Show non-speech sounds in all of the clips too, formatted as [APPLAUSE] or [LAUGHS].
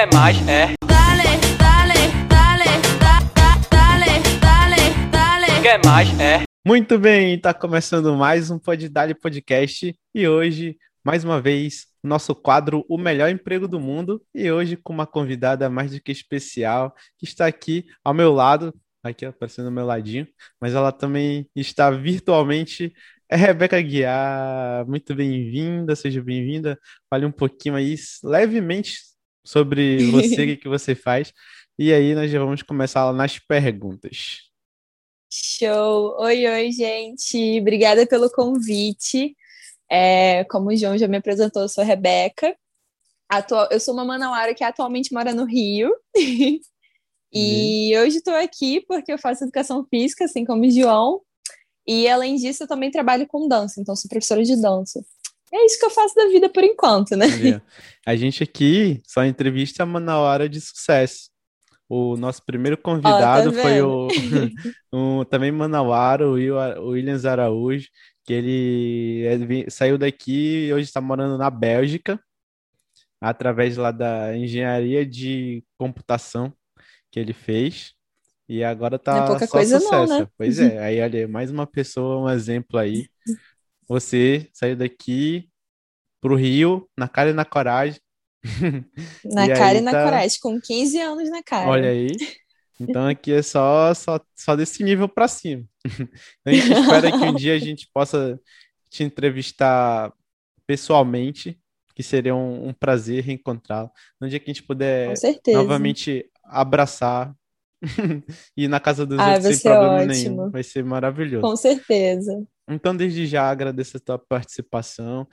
Quer mais? É. Dale, dale, dale, da, da, dale, dale, dale. Quer mais? É. Muito bem, está começando mais um Podidale Podcast e hoje, mais uma vez, nosso quadro O Melhor Emprego do Mundo e hoje com uma convidada mais do que especial que está aqui ao meu lado, aqui aparecendo ao meu ladinho, mas ela também está virtualmente. É Rebeca Guiar, muito bem-vinda, seja bem-vinda. Fale um pouquinho aí, levemente, sobre [LAUGHS] você, o que que você faz. E aí nós já vamos começar lá nas perguntas. Show! Oi, oi, gente! Obrigada pelo convite. É, como o João já me apresentou, eu sou a Rebeca. Atual, eu sou uma manauara que atualmente mora no Rio. [LAUGHS] e hoje estou aqui porque eu faço educação física, assim como o João. E além disso, eu também trabalho com dança, então sou professora de dança. É isso que eu faço da vida por enquanto, né? A gente aqui só entrevista a Manauara de sucesso. O nosso primeiro convidado tá foi o, o [LAUGHS] também Manauara, o Will- o Williams Araújo, que ele é saiu daqui e hoje está morando na Bélgica, através lá da engenharia de computação que ele fez. E agora tá Não é pouca só coisa não, sucesso. né? Pois é, aí olha, mais uma pessoa, um exemplo aí. [LAUGHS] Você saiu daqui pro Rio, na cara e na coragem. [LAUGHS] Na E cara e na tá- coragem, com 15 anos na cara. Olha aí. Então aqui é só, só, só desse nível para cima. Então [LAUGHS] a gente espera que um dia a gente possa te entrevistar pessoalmente, que seria um, um prazer reencontrá-lo. No dia que a gente puder novamente abraçar [LAUGHS] e ir na casa dos Ah, outros sem problema ótimo. nenhum. Vai ser maravilhoso. Com certeza. Então, desde já agradeço a tua participação.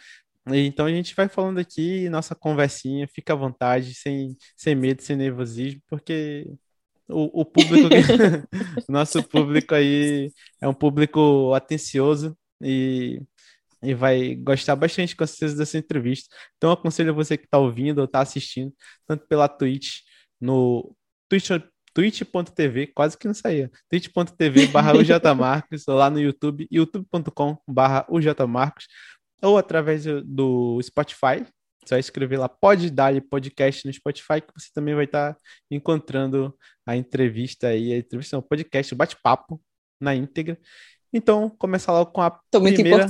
Então, a gente vai falando aqui, nossa conversinha, fica à vontade, sem, sem medo, sem nervosismo, porque o, o público, [LAUGHS] [LAUGHS] nosso público aí é um público atencioso e, e vai gostar bastante, com certeza, dessa entrevista. Então, aconselho você que está ouvindo ou está assistindo, tanto pela Twitch, no Twitch, twitch.tv, quase que não saía, twitch.tv barra Marcos, ou [LAUGHS] lá no YouTube, youtube.com barra Marcos, ou através do- Spotify, só escrever lá Pode Dar Podcast no Spotify, que você também vai estar encontrando a entrevista aí, a entrevista, não, o podcast, o bate-papo na íntegra. Então, começar logo com a Tô primeira,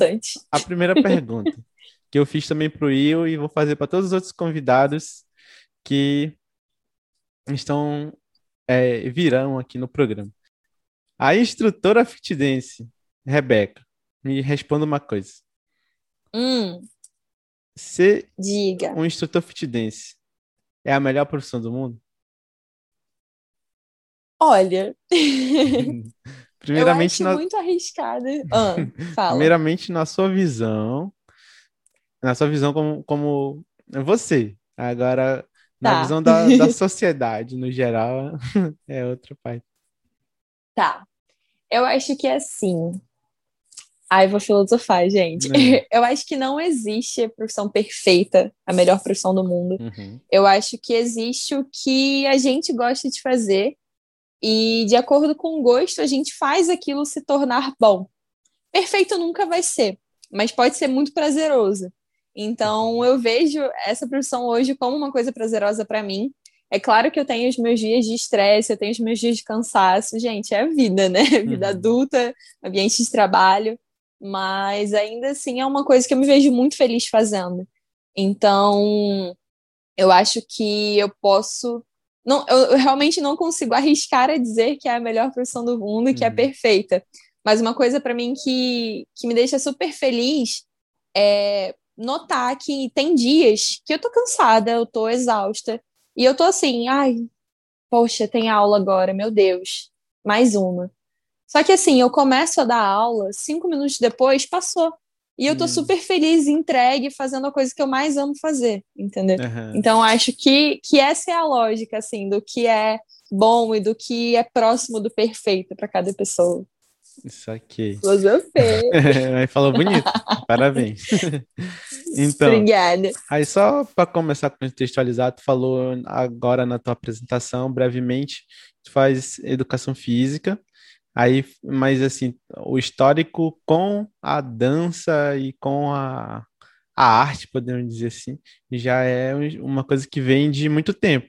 a primeira pergunta, [LAUGHS] que eu fiz também para o Will e vou fazer para todos os outros convidados que estão é, virão aqui no programa. A instrutora fit dance, Rebeca, me responda uma coisa. Hum, Ser diga. um instrutor fit dance é a melhor profissão do mundo? Olha, [LAUGHS] eu Primeiramente, acho na, muito arriscada. [LAUGHS] Ah, primeiramente na sua visão, na sua visão como, como você. Agora, na Tá. visão da, da [LAUGHS] sociedade, no geral, [LAUGHS] é outra parte. Tá. Eu acho que é assim. Ai, vou filosofar, gente. [LAUGHS] Eu acho que não existe a profissão perfeita, a melhor profissão do mundo. Uhum. Eu acho que existe o que a gente gosta de fazer e, de acordo com o gosto, a gente faz aquilo se tornar bom. Perfeito nunca vai ser, mas pode ser muito prazeroso. Então, eu vejo essa profissão hoje como uma coisa prazerosa para mim. É claro que eu tenho os meus dias de estresse, eu tenho os meus dias de cansaço. Gente, é a vida, né? [LAUGHS] Vida Uhum. adulta, ambiente de trabalho. Mas ainda assim é uma coisa que eu me vejo muito feliz fazendo. Então, eu acho que eu posso. Não, eu, realmente não consigo arriscar a dizer que é a melhor profissão do mundo e que é Uhum. perfeita. Mas uma coisa para mim que, que me deixa super feliz é notar que tem dias que eu tô cansada, eu tô exausta. E eu tô assim, ai, poxa, tem aula agora, meu Deus, mais uma. Só que assim, eu começo a dar aula, cinco minutos depois, passou. E eu tô Hum. super feliz, entregue, fazendo a coisa que eu mais amo fazer, entendeu? Aham. Então, acho que, que essa é a lógica, assim, do que é bom e do que é próximo do perfeito para cada pessoa. Isso aqui. Filosofia. [LAUGHS] Aí falou bonito. Parabéns. [LAUGHS] Então, Obrigada. aí só para começar a contextualizar, tu falou agora na tua apresentação, brevemente, tu faz educação física, aí, mas assim, o histórico com a dança e com a, a arte, podemos dizer assim, já é uma coisa que vem de muito tempo.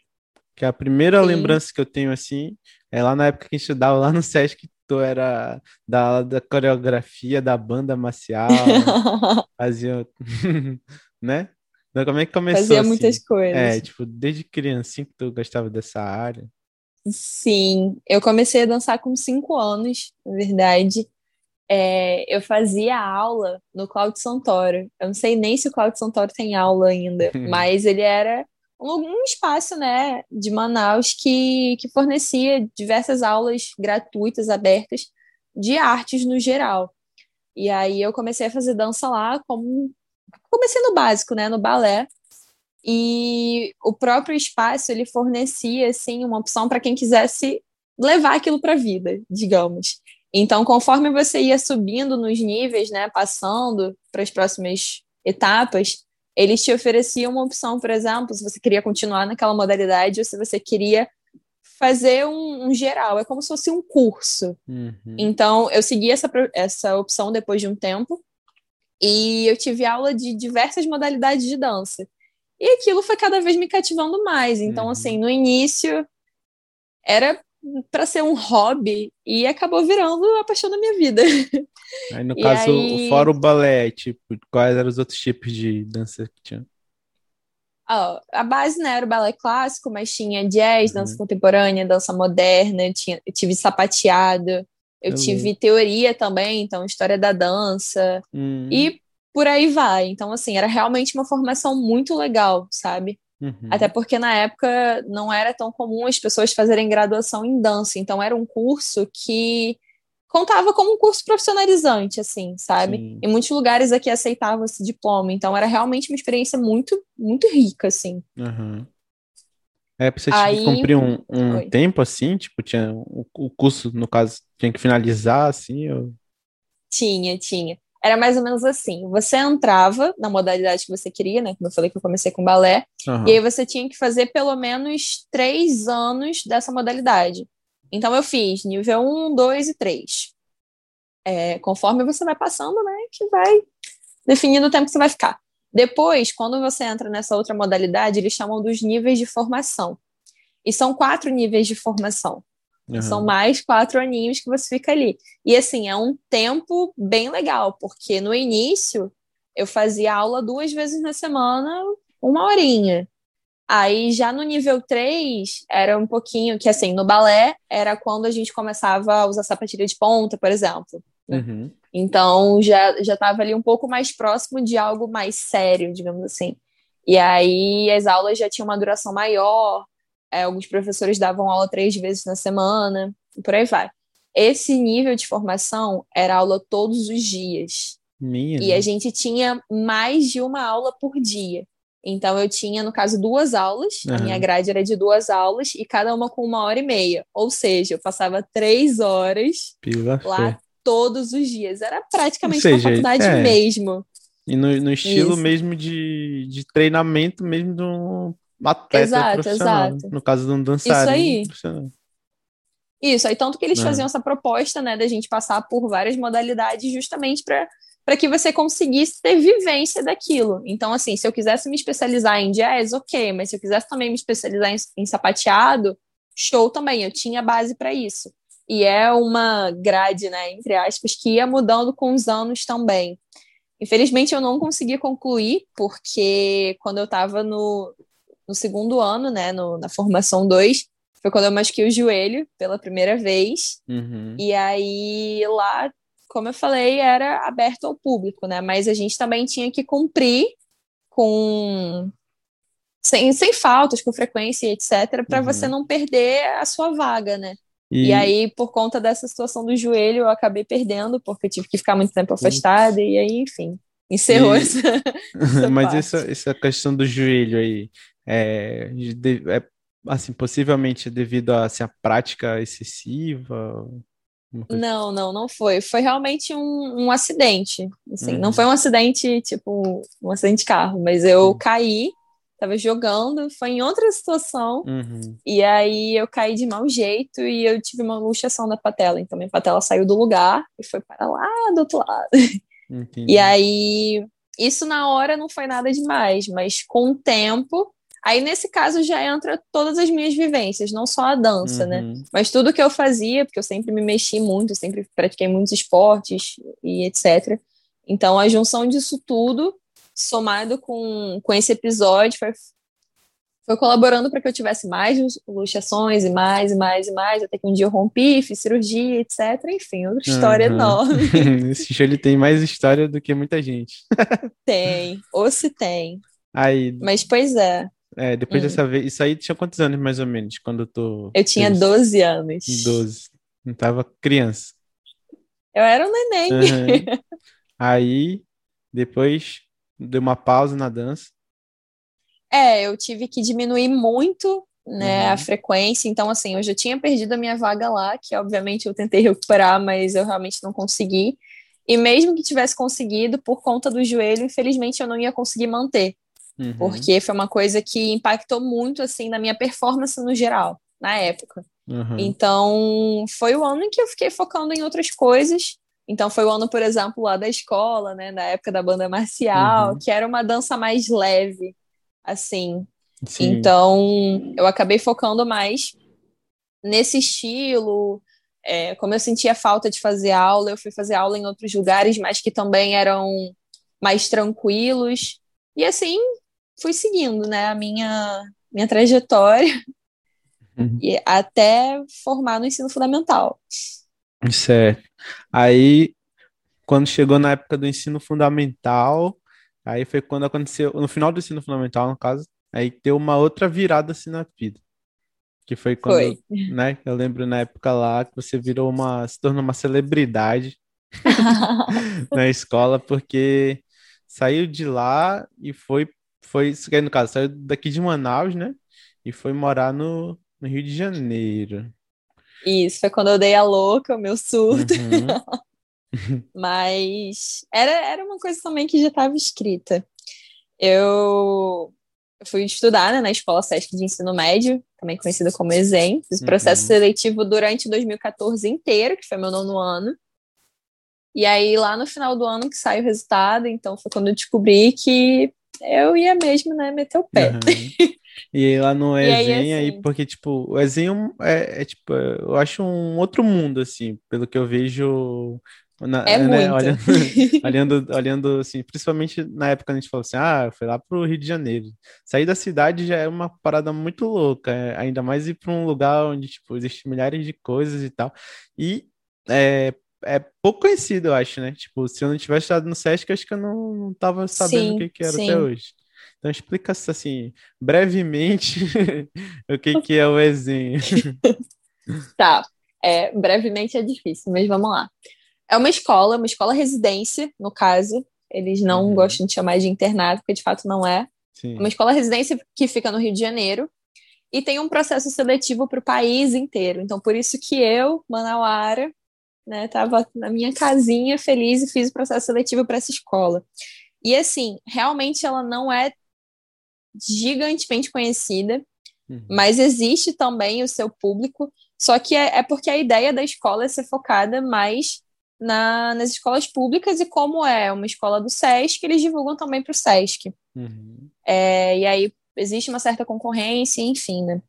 Que a primeira Sim. lembrança que eu tenho assim é lá na época que a gente estudava lá no Sesc, tu era da aula da coreografia da banda marcial, [LAUGHS] fazia, [LAUGHS] né? Então, como é que começou Fazia assim? muitas coisas. É, tipo, desde criancinha que tu gostava dessa área. Sim, eu comecei a dançar com cinco anos, na verdade. É, eu fazia aula no Cláudio Santoro. Eu não sei nem se o Cláudio Santoro tem aula ainda, [LAUGHS] mas ele era um, espaço, né, de Manaus que, que fornecia diversas aulas gratuitas, abertas, de artes no geral. E aí eu comecei a fazer dança lá, como comecei no básico, né, no balé. E o próprio espaço ele fornecia assim uma opção para quem quisesse levar aquilo para a vida, digamos. Então, conforme você ia subindo nos níveis, né, passando para as próximas etapas, eles te ofereciam uma opção, por exemplo, se você queria continuar naquela modalidade ou se você queria fazer um, um geral. É como se fosse um curso. Uhum. Então, eu segui essa, essa opção depois de um tempo e eu tive aula de diversas modalidades de dança. E aquilo foi cada vez me cativando mais. Então, Uhum. assim, no início era para ser um hobby e acabou virando a paixão da minha vida. [LAUGHS] Aí, no E caso, aí- fora o balé, tipo, quais eram os outros tipos de dança que tinha? Ó, a base, né, era o balé clássico, mas tinha jazz, Uhum. dança contemporânea, dança moderna, eu tinha, eu tive sapateado, eu Eu tive teoria também, então história da dança. Hum, E por aí vai. Então, assim, era realmente uma formação muito legal, sabe? Uhum. Até porque na época não era tão comum as pessoas fazerem graduação em dança. Então, era um curso que contava como um curso profissionalizante, assim, sabe? Sim. Em muitos lugares aqui aceitavam esse diploma. Então, era realmente uma experiência muito, muito rica, assim. Aham. É, você tinha que Aí- cumprir um, um tempo assim, tipo, tinha o, o curso, no caso, tinha que finalizar assim, ou... Tinha, tinha. Era mais ou menos assim. Você entrava na modalidade que você queria, né? Como eu falei que eu comecei com balé. Aham. E aí você tinha que fazer pelo menos três anos dessa modalidade. Então eu fiz nível 1, 2 e 3. É, conforme você vai passando, né, que vai definindo o tempo que você vai ficar. Depois, quando você entra nessa outra modalidade, eles chamam dos níveis de formação. E são quatro níveis de formação. Aham. São mais quatro aninhos que você fica ali. E assim, é um tempo bem legal, porque no início eu fazia aula duas vezes na semana, uma horinha. Aí já no nível 3 era um pouquinho que assim, no balé era quando a gente começava a usar sapatilha de ponta, por exemplo. Uhum. Então já já estava ali um pouco mais próximo de algo mais sério, digamos assim. E aí as aulas já tinham uma duração maior, é, alguns professores davam aula três vezes na semana, e por aí vai. Esse nível de formação era aula todos os dias. Minha. E a gente tinha mais de uma aula por dia. Então eu tinha, no caso, duas aulas. A Aham. minha grade era de duas aulas e cada uma com uma hora e meia. Ou seja, eu passava três horas Pila lá fé. todos os dias. Era praticamente Ou uma seja, faculdade é. mesmo. E no, no estilo Isso. mesmo de, de treinamento mesmo de um atleta Exato, profissional. exato. No caso de um dançarino aí. profissional. Isso, aí tanto que eles É. faziam essa proposta, né, da gente passar por várias modalidades justamente para para que você conseguisse ter vivência daquilo. Então, assim, se eu quisesse me especializar em jazz, ok, mas se eu quisesse também me especializar em, em sapateado, show também, eu tinha base para isso. E é uma grade, né, entre aspas, que ia mudando com os anos também. Infelizmente, eu não consegui concluir, porque quando eu estava no, no segundo ano, né, no- na formação 2, foi quando eu machuquei o joelho pela primeira vez. Uhum. E aí lá, como eu falei, era aberto ao público, né? Mas a gente também tinha que cumprir com sem, sem faltas, com frequência, etc, para Uhum. você não perder a sua vaga, né? E, E aí, por conta dessa situação do joelho, eu acabei perdendo, porque eu tive que ficar muito tempo afastada, e aí, enfim, encerrou E- essa. [LAUGHS] Mas parte. essa, essa questão do joelho aí é, de- é, assim, possivelmente devido a assim, a prática excessiva? Uma coisa- Não, não, não foi. Foi realmente um, um acidente. Assim, Uhum. não foi um acidente, tipo, um acidente de carro, mas eu Uhum. caí, tava jogando, foi em outra situação, Uhum. e aí eu caí de mau jeito e eu tive uma luxação da patela. Então, minha patela saiu do lugar e foi para lá do outro lado. [LAUGHS] Entendi. E aí, isso na hora não foi nada demais, mas com o tempo, Aí, nesse caso, já entra todas as minhas vivências, não só a dança, né? Uhum. Mas tudo que eu fazia, porque eu sempre me mexi muito, sempre pratiquei muitos esportes e etc. Então, a junção disso tudo, somado com, com esse episódio, foi, foi colaborando para que eu tivesse mais lu- luxações e mais, e mais, e mais, até que um dia eu rompi, fiz cirurgia, etc. Enfim, outra história Uhum. enorme. [LAUGHS] Esse show ele tem mais história do que muita gente. Tem, ou se tem. Aí, Mas, pois é, é, depois Hum. dessa vez, isso aí tinha quantos anos mais ou menos, quando tu eu tinha fez? 12 anos. 12. Não tava criança. Eu era um neném. Aham. [LAUGHS] Aí, depois, deu uma pausa na dança. É, eu tive que diminuir muito, né, Uhum. a frequência. Então, assim, eu já tinha perdido a minha vaga lá, que obviamente eu tentei recuperar, mas eu realmente não consegui. E mesmo que tivesse conseguido, por conta do joelho, infelizmente eu não ia conseguir manter, Uhum. porque foi uma coisa que impactou muito, assim, na minha performance no geral, na época. Uhum. Então, foi o ano em que eu fiquei focando em outras coisas. Então, foi o ano, por exemplo, lá da escola, né, na época da banda marcial, Uhum. que era uma dança mais leve, assim. Sim. Então, eu acabei focando mais nesse estilo. É, como eu sentia falta de fazer aula, eu fui fazer aula em outros lugares, mas que também eram mais tranquilos. E assim, fui seguindo, né, a minha, minha trajetória Uhum. e até formar no ensino fundamental. Certo. Aí, quando chegou na época do ensino fundamental, aí foi quando aconteceu, no final do ensino fundamental, no caso, aí deu uma outra virada assim na vida. Que foi quando, Foi. né, eu lembro na época lá que você virou uma, se tornou uma celebridade [LAUGHS] na escola, porque saiu de lá e foi, foi, no caso, saiu daqui de Manaus, né, e foi morar no, no Rio de Janeiro. Isso, foi quando eu dei a louca, o meu surto. Uhum. [LAUGHS] [LAUGHS] Mas era, era uma coisa também que já estava escrita. Eu fui estudar né, na Escola Sesc de Ensino Médio, também conhecida como ESEM. Fiz o processo Uhum. seletivo durante 2014 inteiro, que foi meu nono ano. E aí, lá no final do ano que sai o resultado, então foi quando eu descobri que eu ia mesmo, né, meter o pé. Aham. E aí lá no [LAUGHS] aí, Ezen, aí, assim- porque, tipo, o Ezen é, é, é, tipo, eu acho um outro mundo, assim, pelo que eu vejo, na, É né, muito. olhando, [LAUGHS] olhando, olhando, assim, principalmente na época que a gente falou assim, ah, foi lá pro Rio de Janeiro. Sair da cidade já é uma parada muito louca, é, ainda mais ir para um lugar onde, tipo, existem milhares de coisas e tal. E é, é pouco conhecido, eu acho, né? Tipo, se eu não tivesse estado no Sesc, acho que eu não, não tava sabendo Sim, o que que era sim. até hoje. Então explica assim, brevemente, [LAUGHS] o que que é o Ezen. [LAUGHS] Tá, é, brevemente é difícil, mas vamos lá. É uma escola, uma escola residência, no caso. Eles não Uhum. gostam de chamar de internato, porque de fato não é. Sim. Uma escola residência que fica no Rio de Janeiro e tem um processo seletivo para o país inteiro. Então, por isso que eu, Manauara, né, tava na minha casinha feliz e fiz o processo seletivo para essa escola. E assim, realmente ela não é gigantemente conhecida, Uhum. mas existe também o seu público, só que é, é porque a ideia da escola é ser focada mais na- nas escolas públicas e como é uma escola do SESC, eles divulgam também para o SESC. Uhum. É, e aí existe uma certa concorrência, enfim, né?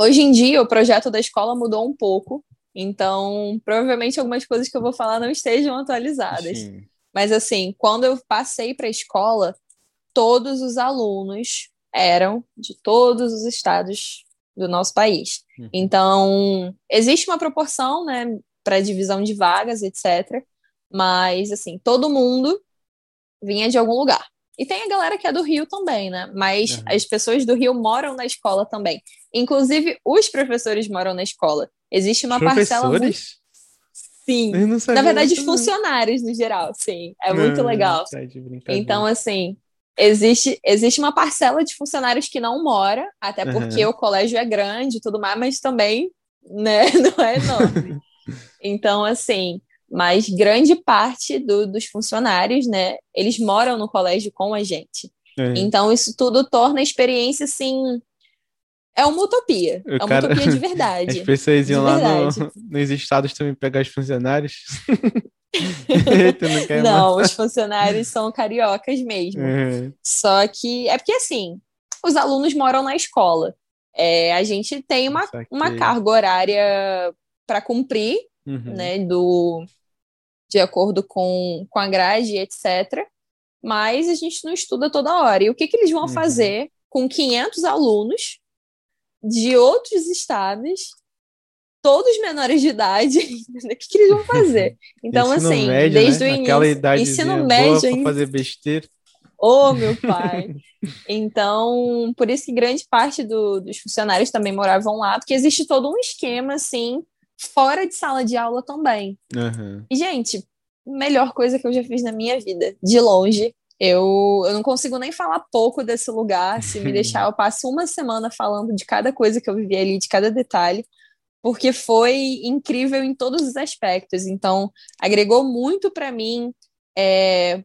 Hoje em dia, o projeto da escola mudou um pouco, então provavelmente algumas coisas que eu vou falar não estejam atualizadas. Sim. Mas assim, quando eu passei para a escola, todos os alunos eram de todos os estados do nosso país. Uhum. Então, existe uma proporção, né, para divisão de vagas, etc. Mas assim, todo mundo vinha de algum lugar. E tem a galera que é do Rio também, né? Mas Uhum. as pessoas do Rio moram na escola também. Inclusive, os professores moram na escola. Existe uma parcela muito. Professores? Sim. Não Na verdade, os não. funcionários no geral, sim. É muito Ah, legal. tá. Então, assim, existe, existe uma parcela de funcionários que não mora, até porque o colégio é grande e tudo mais, mas também, né, [LAUGHS] não é enorme. [LAUGHS] Então, assim, mas grande parte do- dos funcionários, né, eles moram no colégio com a gente. É. Então, isso tudo torna a experiência, assim, é uma utopia. O é uma cara- utopia de [LAUGHS] As verdade. pessoas iam lá no- [LAUGHS] nos estados também pegar os funcionários. [LAUGHS] não Não, os funcionários são cariocas mesmo. É. Só que é porque assim, os alunos moram na escola. É, a gente tem uma, uma carga horária para cumprir, Uhum. né, do, de acordo com, com a grade, etc. Mas a gente não estuda toda hora. E o que, que eles vão Uhum. fazer com 500 alunos de outros estados, todos menores de idade? [LAUGHS] o que, que eles vão fazer? Então, Ensino assim, médio, desde né? o Aquela início, idadezinha ensino boa médio ainda. fazer besteira. Ô, meu pai! Então, por isso que grande parte do- dos funcionários também moravam lá, porque existe todo um esquema, assim, fora de sala de aula também. Aham. E, gente, melhor coisa que eu já fiz na minha vida, de longe. Eu, eu não consigo nem falar pouco desse lugar. Se me [LAUGHS] deixar, eu passo uma semana falando de cada coisa que eu vivi ali, de cada detalhe, porque foi incrível em todos os aspectos. Então, agregou muito para mim,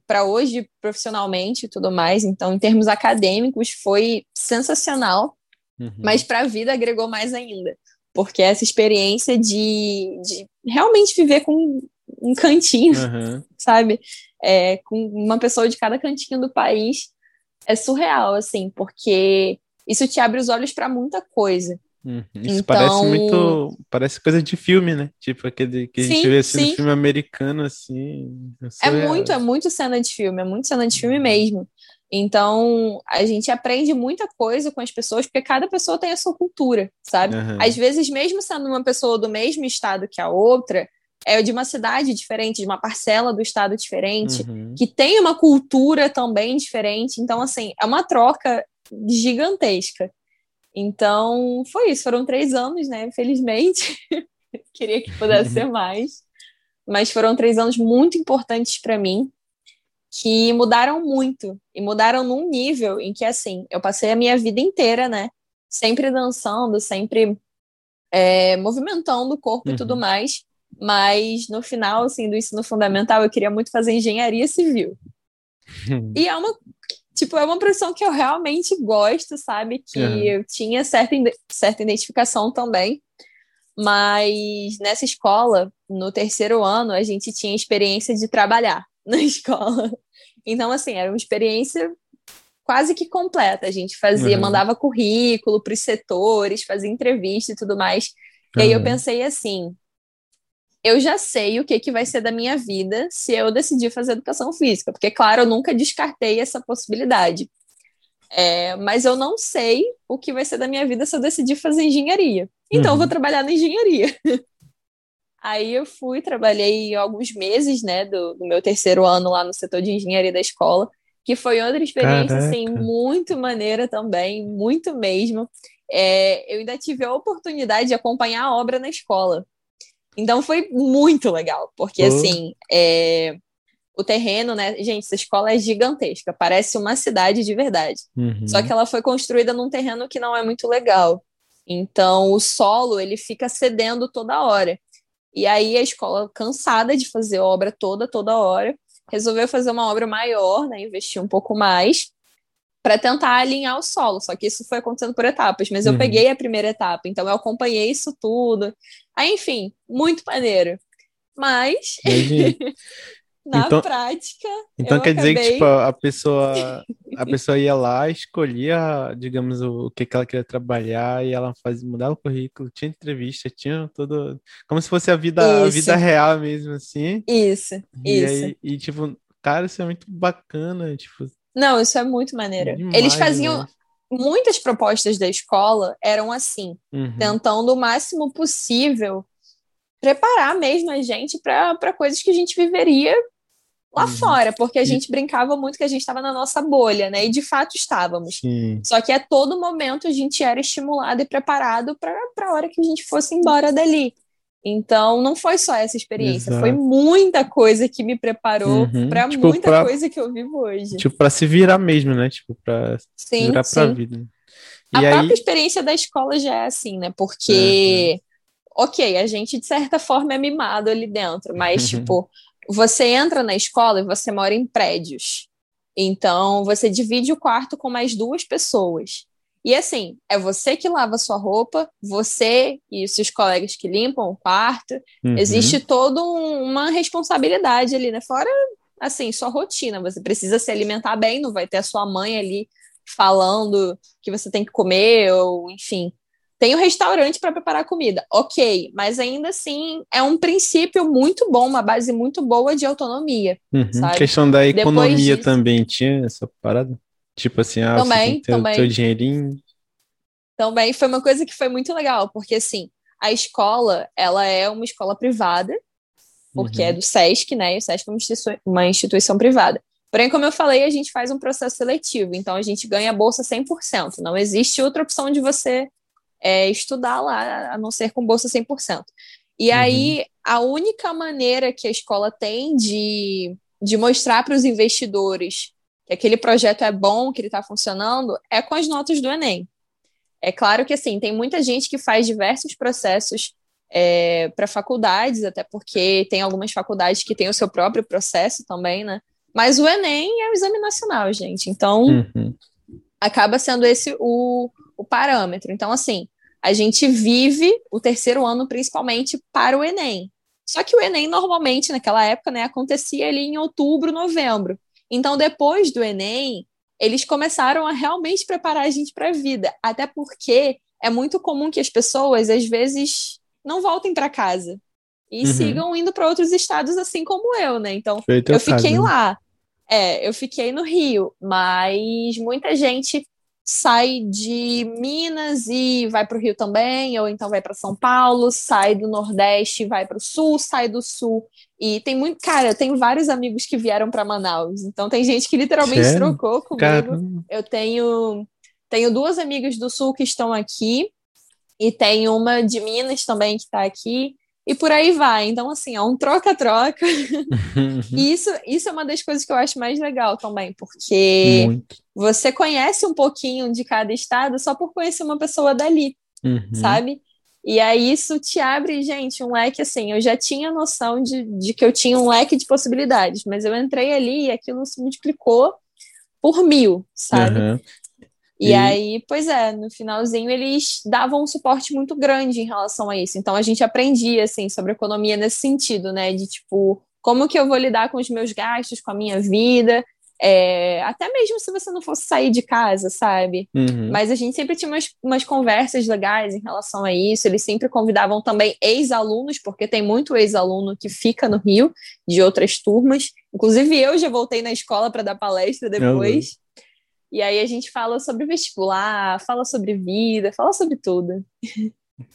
para hoje, profissionalmente e tudo mais. Então, em termos acadêmicos, foi sensacional Uhum. mas para a vida agregou mais ainda, porque essa experiência de, de realmente viver com um cantinho, [LAUGHS] Aham. sabe? É, com uma pessoa de cada cantinho do país é surreal, assim, porque isso te abre os olhos para muita coisa. Uhum. Isso Então- parece muito. Parece coisa de filme, né? Tipo aquele que a gente Sim, vê assim sim. no filme americano, assim. É surreal. muito, é muito cena de filme, é muito cena de filme mesmo. Então, a gente aprende muita coisa com as pessoas, porque cada pessoa tem a sua cultura, sabe? Aham. Às vezes, mesmo sendo uma pessoa do mesmo estado que a outra, é de uma cidade diferente, de uma parcela do estado diferente, Uhum. que tem uma cultura também diferente. Então, assim, é uma troca gigantesca. Então, foi isso. Foram três anos, né? Infelizmente. [LAUGHS] Queria que pudesse ser [LAUGHS] mais. Mas foram três anos muito importantes para mim, que mudaram muito. E mudaram num nível em que, assim, eu passei a minha vida inteira, né? Sempre dançando, sempre é, movimentando o corpo e Uhum. tudo mais. Mas no final, assim, do ensino fundamental, eu queria muito fazer engenharia civil. [LAUGHS] E é uma, tipo, é uma profissão que eu realmente gosto, sabe? Que Aham. eu tinha certa, certa identificação também. Mas nessa escola, no terceiro ano, a gente tinha experiência de trabalhar [LAUGHS] na escola. Então, assim, era uma experiência quase que completa. A gente fazia, Uhum. mandava currículo para os setores, fazia entrevista e tudo mais. E aí eu Aham. pensei assim, eu já sei o que, que vai ser da minha vida se eu decidir fazer educação física, porque, claro, eu nunca descartei essa possibilidade. É, mas eu não sei o que vai ser da minha vida se eu decidir fazer engenharia. Então, eu Uhum. vou trabalhar na engenharia. [LAUGHS] Aí eu fui, trabalhei alguns meses, né, do, do meu terceiro ano lá no setor de engenharia da escola, que foi outra experiência, assim, Caraca. muito maneira também, muito mesmo. É, eu ainda tive a oportunidade de acompanhar a obra na escola. Então foi muito legal, porque assim, é, o terreno, né, gente, essa escola é gigantesca, parece uma cidade de verdade. Uhum. Só que ela foi construída num terreno que não é muito legal. Então, o solo, ele fica cedendo toda hora. E aí a escola, cansada de fazer obra toda, toda hora, resolveu fazer uma obra maior, né, investir um pouco mais para tentar alinhar o solo. Só que isso foi acontecendo por etapas, mas eu Uhum. peguei a primeira etapa, então eu acompanhei isso tudo. Aí, enfim, muito maneiro. Mas. [LAUGHS] na Então- prática, Então quer dizer que acabei- tipo, a pessoa [LAUGHS] a pessoa ia lá, escolhia, digamos, o, o que que ela queria trabalhar e ela fazia mudar o currículo, tinha entrevista, tinha todo como se fosse a vida a vida real mesmo assim. isso, E isso. aí e tipo, cara, isso é muito bacana, tipo, Não, isso é muito maneiro. demais, Eles faziam demais. muitas propostas da escola eram assim, Uhum. tentando o máximo possível preparar mesmo a gente para coisas que a gente viveria lá Uhum. fora, porque a gente brincava muito que a gente estava na nossa bolha, né? E de fato estávamos. Sim. Só que a todo momento a gente era estimulado e preparado para a hora que a gente fosse embora dali. Então, não foi só essa experiência, Exato. foi muita coisa que me preparou Uhum. para Tipo, muita pra- coisa que eu vivo hoje. Tipo, pra se virar mesmo, né? Tipo, pra se virar pra sim. vida. A E aí, própria experiência da escola já é assim, né? Porque, ok, a gente de certa forma é mimado ali dentro, mas, Uhum. tipo, você entra na escola e você mora em prédios. Então, você divide o quarto com mais duas pessoas. E assim, é você que lava sua roupa, você e os seus colegas que limpam o quarto. Uhum. Existe toda um- uma responsabilidade ali, né? Fora, assim, sua rotina. Você precisa se alimentar bem, não vai ter a sua mãe ali falando que você tem que comer, ou enfim. Tem o restaurante para preparar comida, ok, mas ainda assim é um princípio muito bom, uma base muito boa de autonomia. Uhum. sabe? Questão da economia disso- também tinha essa parada? Tipo assim, ah, você Também, tem também. teu dinheirinho. Também foi uma coisa que foi muito legal, porque assim, a escola, ela é uma escola privada, porque Uhum. é do SESC, né? E o SESC é uma instituição, uma instituição privada. Porém, como eu falei, a gente faz um processo seletivo, então a gente ganha a bolsa 100%. Não existe outra opção de você é, estudar lá, a não ser com bolsa 100%. E Uhum. aí, a única maneira que a escola tem de, de mostrar para os investidores que aquele projeto é bom, que ele está funcionando, é com as notas do Enem. É claro que, assim, tem muita gente que faz diversos processos para faculdades, até porque tem algumas faculdades que têm o seu próprio processo também, né? Mas o Enem é o exame nacional, gente. Então, Uhum. acaba sendo esse o, o parâmetro. Então, assim, a gente vive o terceiro ano principalmente para o Enem. Só que o Enem, normalmente, naquela época, né, acontecia ali em outubro, novembro. Então, depois do Enem, eles começaram a realmente preparar a gente para a vida. Até porque é muito comum que as pessoas, às vezes, não voltem para casa e Uhum. sigam indo para outros estados, assim como eu, né? Então, Foi o teu eu fiquei caso, né? lá. É, eu fiquei no Rio, mas muita gente sai de Minas e vai para o Rio também, ou então vai para São Paulo, sai do Nordeste, e vai para o Sul, sai do Sul. E tem muito, cara, eu tenho vários amigos que vieram para Manaus. Então tem gente que literalmente Sério? trocou comigo. Caramba. Eu tenho tenho duas amigas do Sul que estão aqui e tem uma de Minas também que está aqui. E por aí vai. Então, assim, é um troca-troca. [LAUGHS] E isso, isso é uma das coisas que eu acho mais legal também, porque Muito. você conhece um pouquinho de cada estado só por conhecer uma pessoa dali, Uhum. sabe? E aí isso te abre, gente, um leque assim. Eu já tinha noção de, de que eu tinha um leque de possibilidades, mas eu entrei ali e aquilo se multiplicou por mil, sabe? Aham. E, E- aí, pois é, no finalzinho eles davam um suporte muito grande em relação a isso. Então a gente aprendia assim sobre economia nesse sentido, né? De tipo, como que eu vou lidar com os meus gastos, com a minha vida, é, até mesmo se você não fosse sair de casa, sabe? Uhum. Mas a gente sempre tinha umas, umas conversas legais em relação a isso. Eles sempre convidavam também ex-alunos, porque tem muito ex-aluno que fica no Rio, de outras turmas. Inclusive, eu já voltei na escola para dar palestra depois. E aí a gente fala sobre vestibular, fala sobre vida, fala sobre tudo.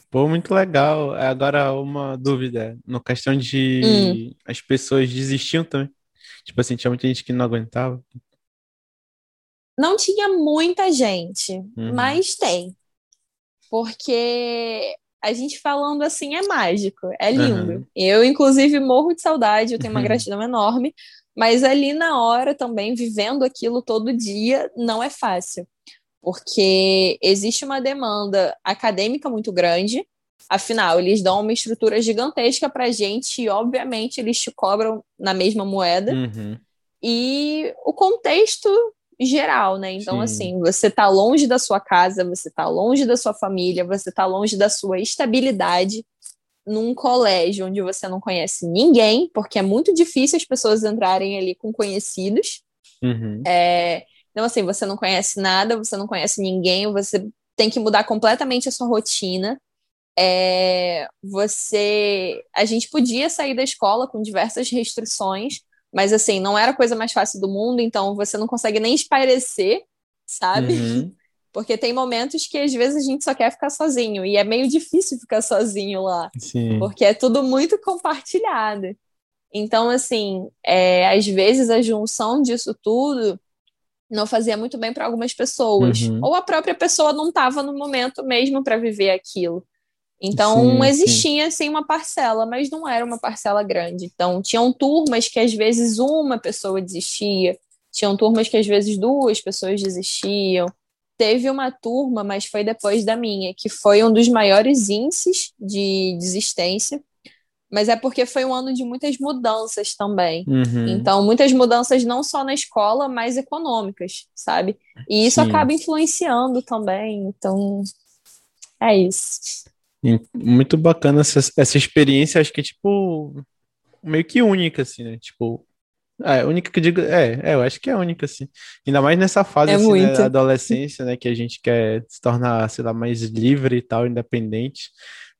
Pô, muito legal. Agora, uma dúvida. No questão de Hum. as pessoas desistiam também. Tipo assim, tinha muita gente que não aguentava. Não tinha muita gente, Uhum. mas tem. Porque a gente falando assim é mágico, é lindo. Aham. Eu, inclusive, morro de saudade, eu tenho uma Uhum. gratidão enorme, mas ali na hora também, vivendo aquilo todo dia, não é fácil. Porque existe uma demanda acadêmica muito grande, afinal, eles dão uma estrutura gigantesca pra gente e, obviamente, eles te cobram na mesma moeda Uhum. e o contexto geral, né? Então, Sim. assim, você tá longe da sua casa, você tá longe da sua família, você tá longe da sua estabilidade num colégio onde você não conhece ninguém, porque é muito difícil as pessoas entrarem ali com conhecidos. Uhum. É, Então, assim, você não conhece nada, você não conhece ninguém, você tem que mudar completamente a sua rotina. É, você. A gente podia sair da escola com diversas restrições, mas assim, não era a coisa mais fácil do mundo, então você não consegue nem espairecer, sabe? Uhum. Porque tem momentos que às vezes a gente só quer ficar sozinho, e é meio difícil ficar sozinho lá Sim. porque é tudo muito compartilhado. Então, assim, é, às vezes a junção disso tudo não fazia muito bem para algumas pessoas, Uhum. ou a própria pessoa não estava no momento mesmo para viver aquilo. Então, Sim, sim. existia assim uma parcela, mas não era uma parcela grande. Então, tinham turmas que às vezes uma pessoa desistia, tinham turmas que às vezes duas pessoas desistiam. Teve uma turma, mas foi depois da minha, que foi um dos maiores índices de desistência, mas é porque foi um ano de muitas mudanças também. Uhum. Então, muitas mudanças não só na escola, mas econômicas, sabe? E isso Sim. acaba influenciando também. Então, é isso. Muito bacana essa, essa experiência, acho que é tipo meio que única, assim, né? Tipo, É, a única que eu digo, é, é, eu acho que é a única, assim. Ainda mais nessa fase, É assim, né, da adolescência, né, que a gente quer se tornar, sei lá, mais livre e tal, independente.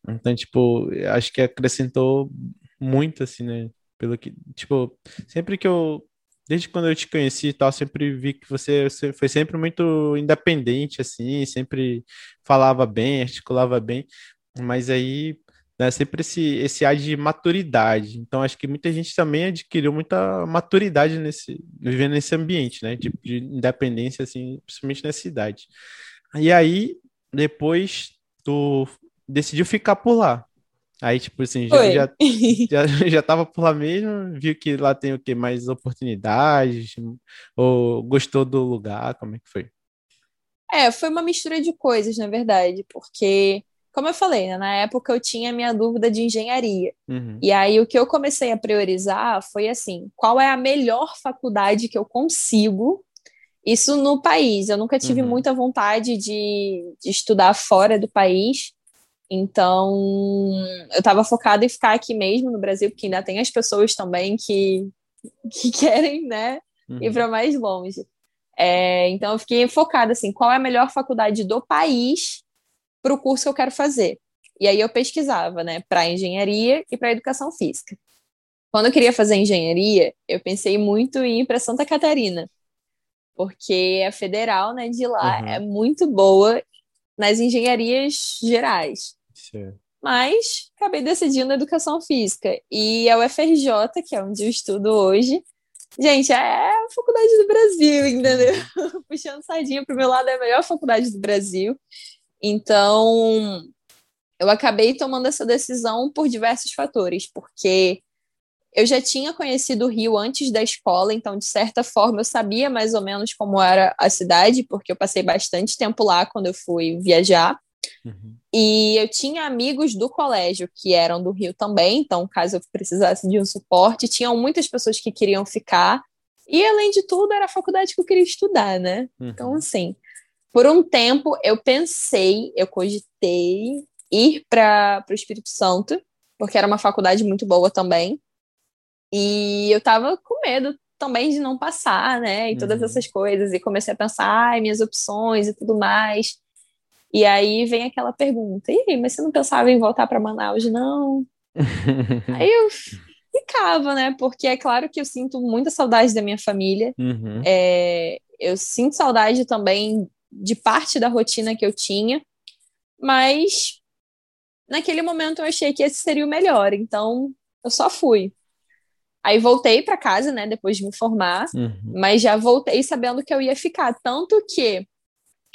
Então, tipo, acho que acrescentou muito, assim, né, pelo que, tipo, sempre que eu, desde quando eu te conheci e tal, sempre vi que você, você foi sempre muito independente, assim, sempre falava bem, articulava bem, mas aí né? Sempre esse, esse ar de maturidade. Então, acho que muita gente também adquiriu muita maturidade nesse, vivendo nesse ambiente, né? De, de independência, assim, principalmente nessa idade. E aí, depois, tu decidiu ficar por lá. Aí, tipo assim, já, já, [LAUGHS] já, já tava por lá mesmo, viu que lá tem o quê? Mais oportunidades? Ou gostou do lugar? Como é que foi? É, foi uma mistura de coisas, na verdade, porque, como eu falei, né, na época eu tinha minha dúvida de engenharia. Uhum. E aí o que eu comecei a priorizar foi assim, qual é a melhor faculdade que eu consigo? Isso no país. Eu nunca tive Uhum. muita vontade de, de estudar fora do país. Então, eu estava focada em ficar aqui mesmo no Brasil, porque ainda tem as pessoas também que, que [LAUGHS] querem, né, ir Uhum. para mais longe. É, então, eu fiquei focada assim, qual é a melhor faculdade do país para o curso que eu quero fazer. E aí eu pesquisava, né, para engenharia e para educação física. Quando eu queria fazer engenharia, eu pensei muito em ir para Santa Catarina, porque a federal, né, de lá Uhum. é muito boa nas engenharias gerais. Certo. Mas acabei decidindo educação física. E a UFRJ, que é onde eu estudo hoje, gente, é a faculdade do Brasil, entendeu? [LAUGHS] Puxando sardinha pro meu lado, é a melhor faculdade do Brasil. Então, eu acabei tomando essa decisão por diversos fatores, porque eu já tinha conhecido o Rio antes da escola, então, de certa forma, eu sabia mais ou menos como era a cidade, porque eu passei bastante tempo lá quando eu fui viajar. Uhum. E eu tinha amigos do colégio que eram do Rio também, então, caso eu precisasse de um suporte, tinham muitas pessoas que queriam ficar. E, além de tudo, era a faculdade que eu queria estudar, né? Então, Uhum. assim, por um tempo eu pensei, eu cogitei ir para o Espírito Santo, porque era uma faculdade muito boa também. E eu tava com medo também de não passar, né? E todas Uhum. essas coisas. E comecei a pensar, ai, minhas opções e tudo mais. E aí vem aquela pergunta: e aí, mas você não pensava em voltar para Manaus, não? [LAUGHS] Aí eu ficava, né? Porque é claro que eu sinto muita saudade da minha família. Uhum. É, eu sinto saudade também de parte da rotina que eu tinha, mas naquele momento eu achei que esse seria o melhor, então eu só fui. Aí voltei para casa, né, depois de me formar, Uhum. mas já voltei sabendo que eu ia ficar, tanto que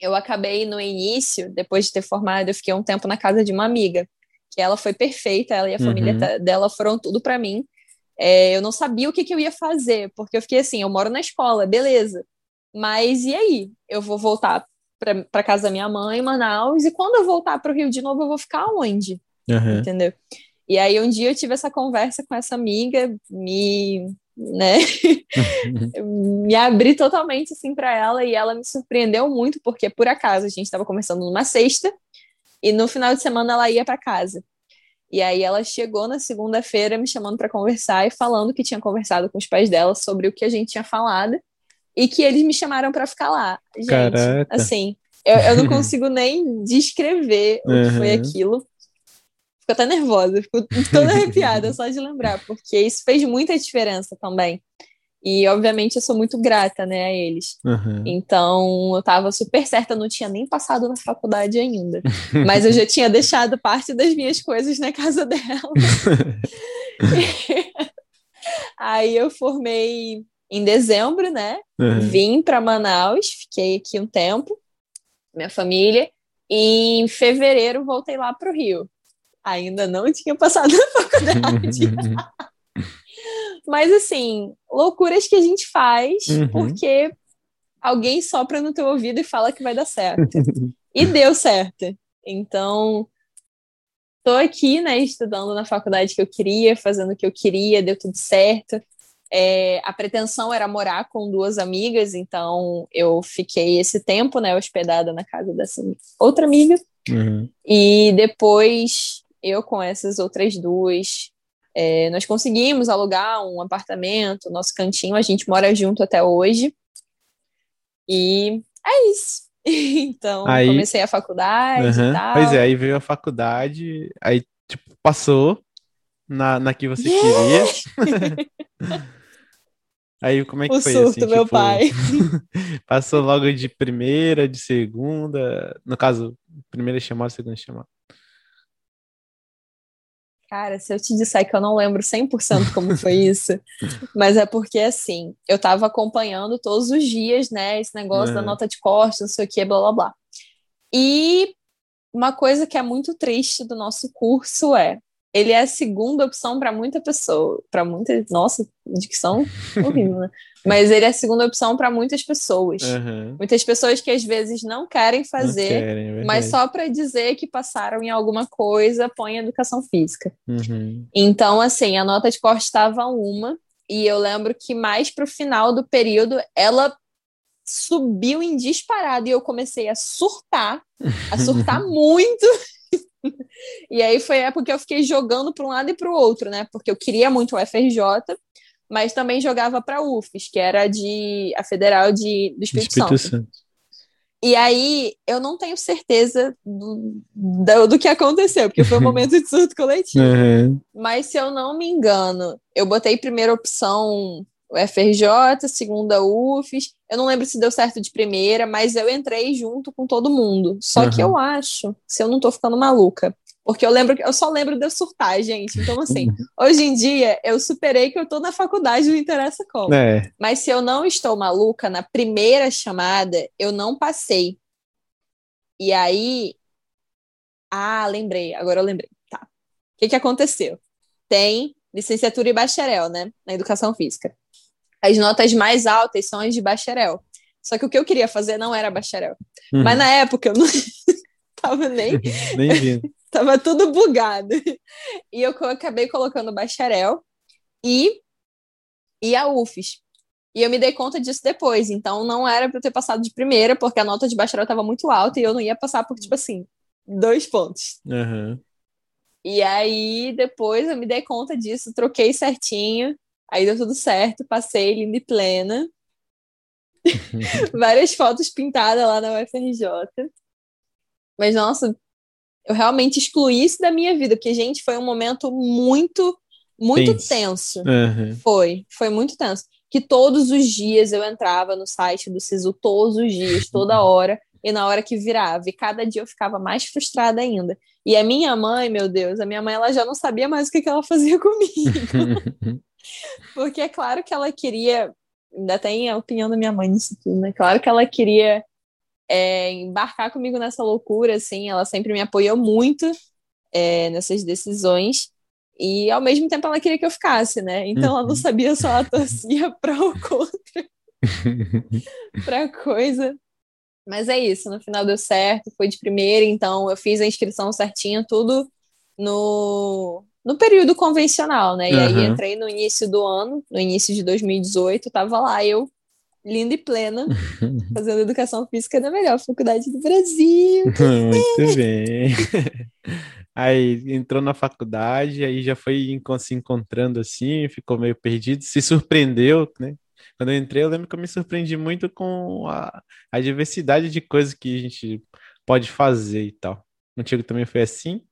eu acabei no início, depois de ter formado, eu fiquei um tempo na casa de uma amiga, que ela foi perfeita, ela e a Uhum. família dela foram tudo para mim. É, eu não sabia o que, que eu ia fazer, porque eu fiquei assim, eu moro na escola, beleza. Mas e aí? Eu vou voltar para casa da minha mãe, em Manaus, e quando eu voltar para o Rio de novo, eu vou ficar onde? Uhum. Entendeu? E aí um dia eu tive essa conversa com essa amiga, me, né, [LAUGHS] me abri totalmente assim para ela e ela me surpreendeu muito porque por acaso a gente estava conversando numa sexta e no final de semana ela ia para casa. E aí ela chegou na segunda-feira me chamando para conversar e falando que tinha conversado com os pais dela sobre o que a gente tinha falado e que eles me chamaram para ficar lá. Gente, Caraca. assim, eu, eu não [LAUGHS] consigo nem descrever o que foi Uhum. aquilo. Fico até nervosa, fico toda arrepiada só de lembrar, porque isso fez muita diferença também. E, obviamente, eu sou muito grata, né, a eles. Uhum. Então, eu tava super certa, não tinha nem passado na faculdade ainda. Mas eu já tinha deixado parte das minhas coisas na casa dela. [LAUGHS] [LAUGHS] Aí eu formei em dezembro, né? Uhum. Vim para Manaus, fiquei aqui um tempo, minha família, e em fevereiro voltei lá para o Rio. Ainda não tinha passado na [LAUGHS] faculdade. [LAUGHS] Mas assim, loucuras que a gente faz Uhum. porque alguém sopra no teu ouvido e fala que vai dar certo. E deu certo. Então, tô aqui, né, estudando na faculdade que eu queria, fazendo o que eu queria, deu tudo certo. É, a pretensão era morar com duas amigas, então eu fiquei esse tempo, né, hospedada na casa dessa outra amiga. Uhum. E depois eu com essas outras duas É, nós conseguimos alugar um apartamento, nosso cantinho, a gente mora junto até hoje. E é isso. [LAUGHS] Então, Aí- comecei a faculdade e tal. Pois é, aí veio a faculdade, aí tipo, passou na, na que você queria. [LAUGHS] Aí como é que O foi surto, assim? meu tipo, pai. [LAUGHS] Passou logo de primeira, de segunda, no caso, primeira chamada, segunda chamada. Cara, se eu te disser que eu não lembro 100% como foi isso, [LAUGHS] mas é porque, assim, eu tava acompanhando todos os dias, né, esse negócio da Aham. nota de corte, não sei o que, blá, blá, blá. E uma coisa que é muito triste do nosso curso é, ele é a segunda opção para muita pessoa, para muitas, nossa, dicção horrível, né? [LAUGHS] Mas ele é a segunda opção para muitas pessoas. Aham. Muitas pessoas que às vezes não querem Não fazer, querem, é mas só para dizer que passaram em alguma coisa, põe educação física. Uhum. Então, assim, a nota de corte estava uma, e eu lembro que mais pro final do período ela subiu em disparado e eu comecei a surtar, a surtar [LAUGHS] muito. E aí foi a época que eu fiquei jogando para um lado e para o outro, né? Porque eu queria muito o FRJ, mas também jogava para a UFES, que era de a Federal de, do Espírito, Espírito Santo. Santo. E aí eu não tenho certeza do, do, do que aconteceu, porque foi um momento de surto [LAUGHS] coletivo. Aham. Mas se eu não me engano, eu botei primeira opção o FRJ, segunda UFES. Eu não lembro se deu certo de primeira, mas eu entrei junto com todo mundo. Só que Aham. eu acho, se eu não tô ficando maluca, porque eu lembro, eu só lembro de eu surtar, gente. Então, assim, hoje em dia eu superei que eu tô na faculdade, não interessa como. É. Mas se eu não estou maluca, na primeira chamada, eu não passei. E aí. Ah, lembrei, agora eu lembrei. Tá. O que, que aconteceu? Tem licenciatura e bacharel, né? Na educação física. As notas mais altas são as de bacharel. Só que o que eu queria fazer não era bacharel. Uhum. Mas na época eu não [LAUGHS] tava nem [LAUGHS] Nem vindo. [LAUGHS] Tava tudo bugado. E eu acabei colocando bacharel e, e a UFES. E eu me dei conta disso depois. Então não era para eu ter passado de primeira, porque a nota de bacharel estava muito alta e eu não ia passar por, tipo assim, dois pontos. Aham. E aí depois eu me dei conta disso, troquei certinho. Aí deu tudo certo, passei linda e plena. [LAUGHS] Várias fotos pintadas lá na UFRJ. Mas, nossa, eu realmente excluí isso da minha vida, porque, gente, foi um momento muito, muito Tenso. tenso. Aham. Foi, foi muito tenso. Que todos os dias eu entrava no site do Sisu, todos os dias, toda [LAUGHS] hora, e na hora que virava. E cada dia eu ficava mais frustrada ainda. E a minha mãe, meu Deus, a minha mãe ela já não sabia mais o que, que ela fazia [LAUGHS] comigo. Porque é claro que ela queria, ainda tem a opinião da minha mãe nisso tudo, né? Claro que ela queria é, embarcar comigo nessa loucura, assim, ela sempre me apoiou muito é, nessas decisões. E ao mesmo tempo ela queria que eu ficasse, né? Então ela não Uhum. sabia se ela torcia [LAUGHS] pra ou contra [LAUGHS] pra coisa. Mas é isso, no final deu certo, foi de primeira, então eu fiz a inscrição certinha, tudo no, no período convencional, né? E aí Aham. entrei no início do ano, no início de 2018, tava lá eu, linda e plena, [LAUGHS] fazendo educação física na melhor faculdade do Brasil. [LAUGHS] Muito bem. [LAUGHS] Aí entrou na faculdade, aí já foi se encontrando assim, ficou meio perdido, se surpreendeu, né? Quando eu entrei, eu lembro que eu me surpreendi muito com a, a diversidade de coisas que a gente pode fazer e tal. Contigo também foi assim?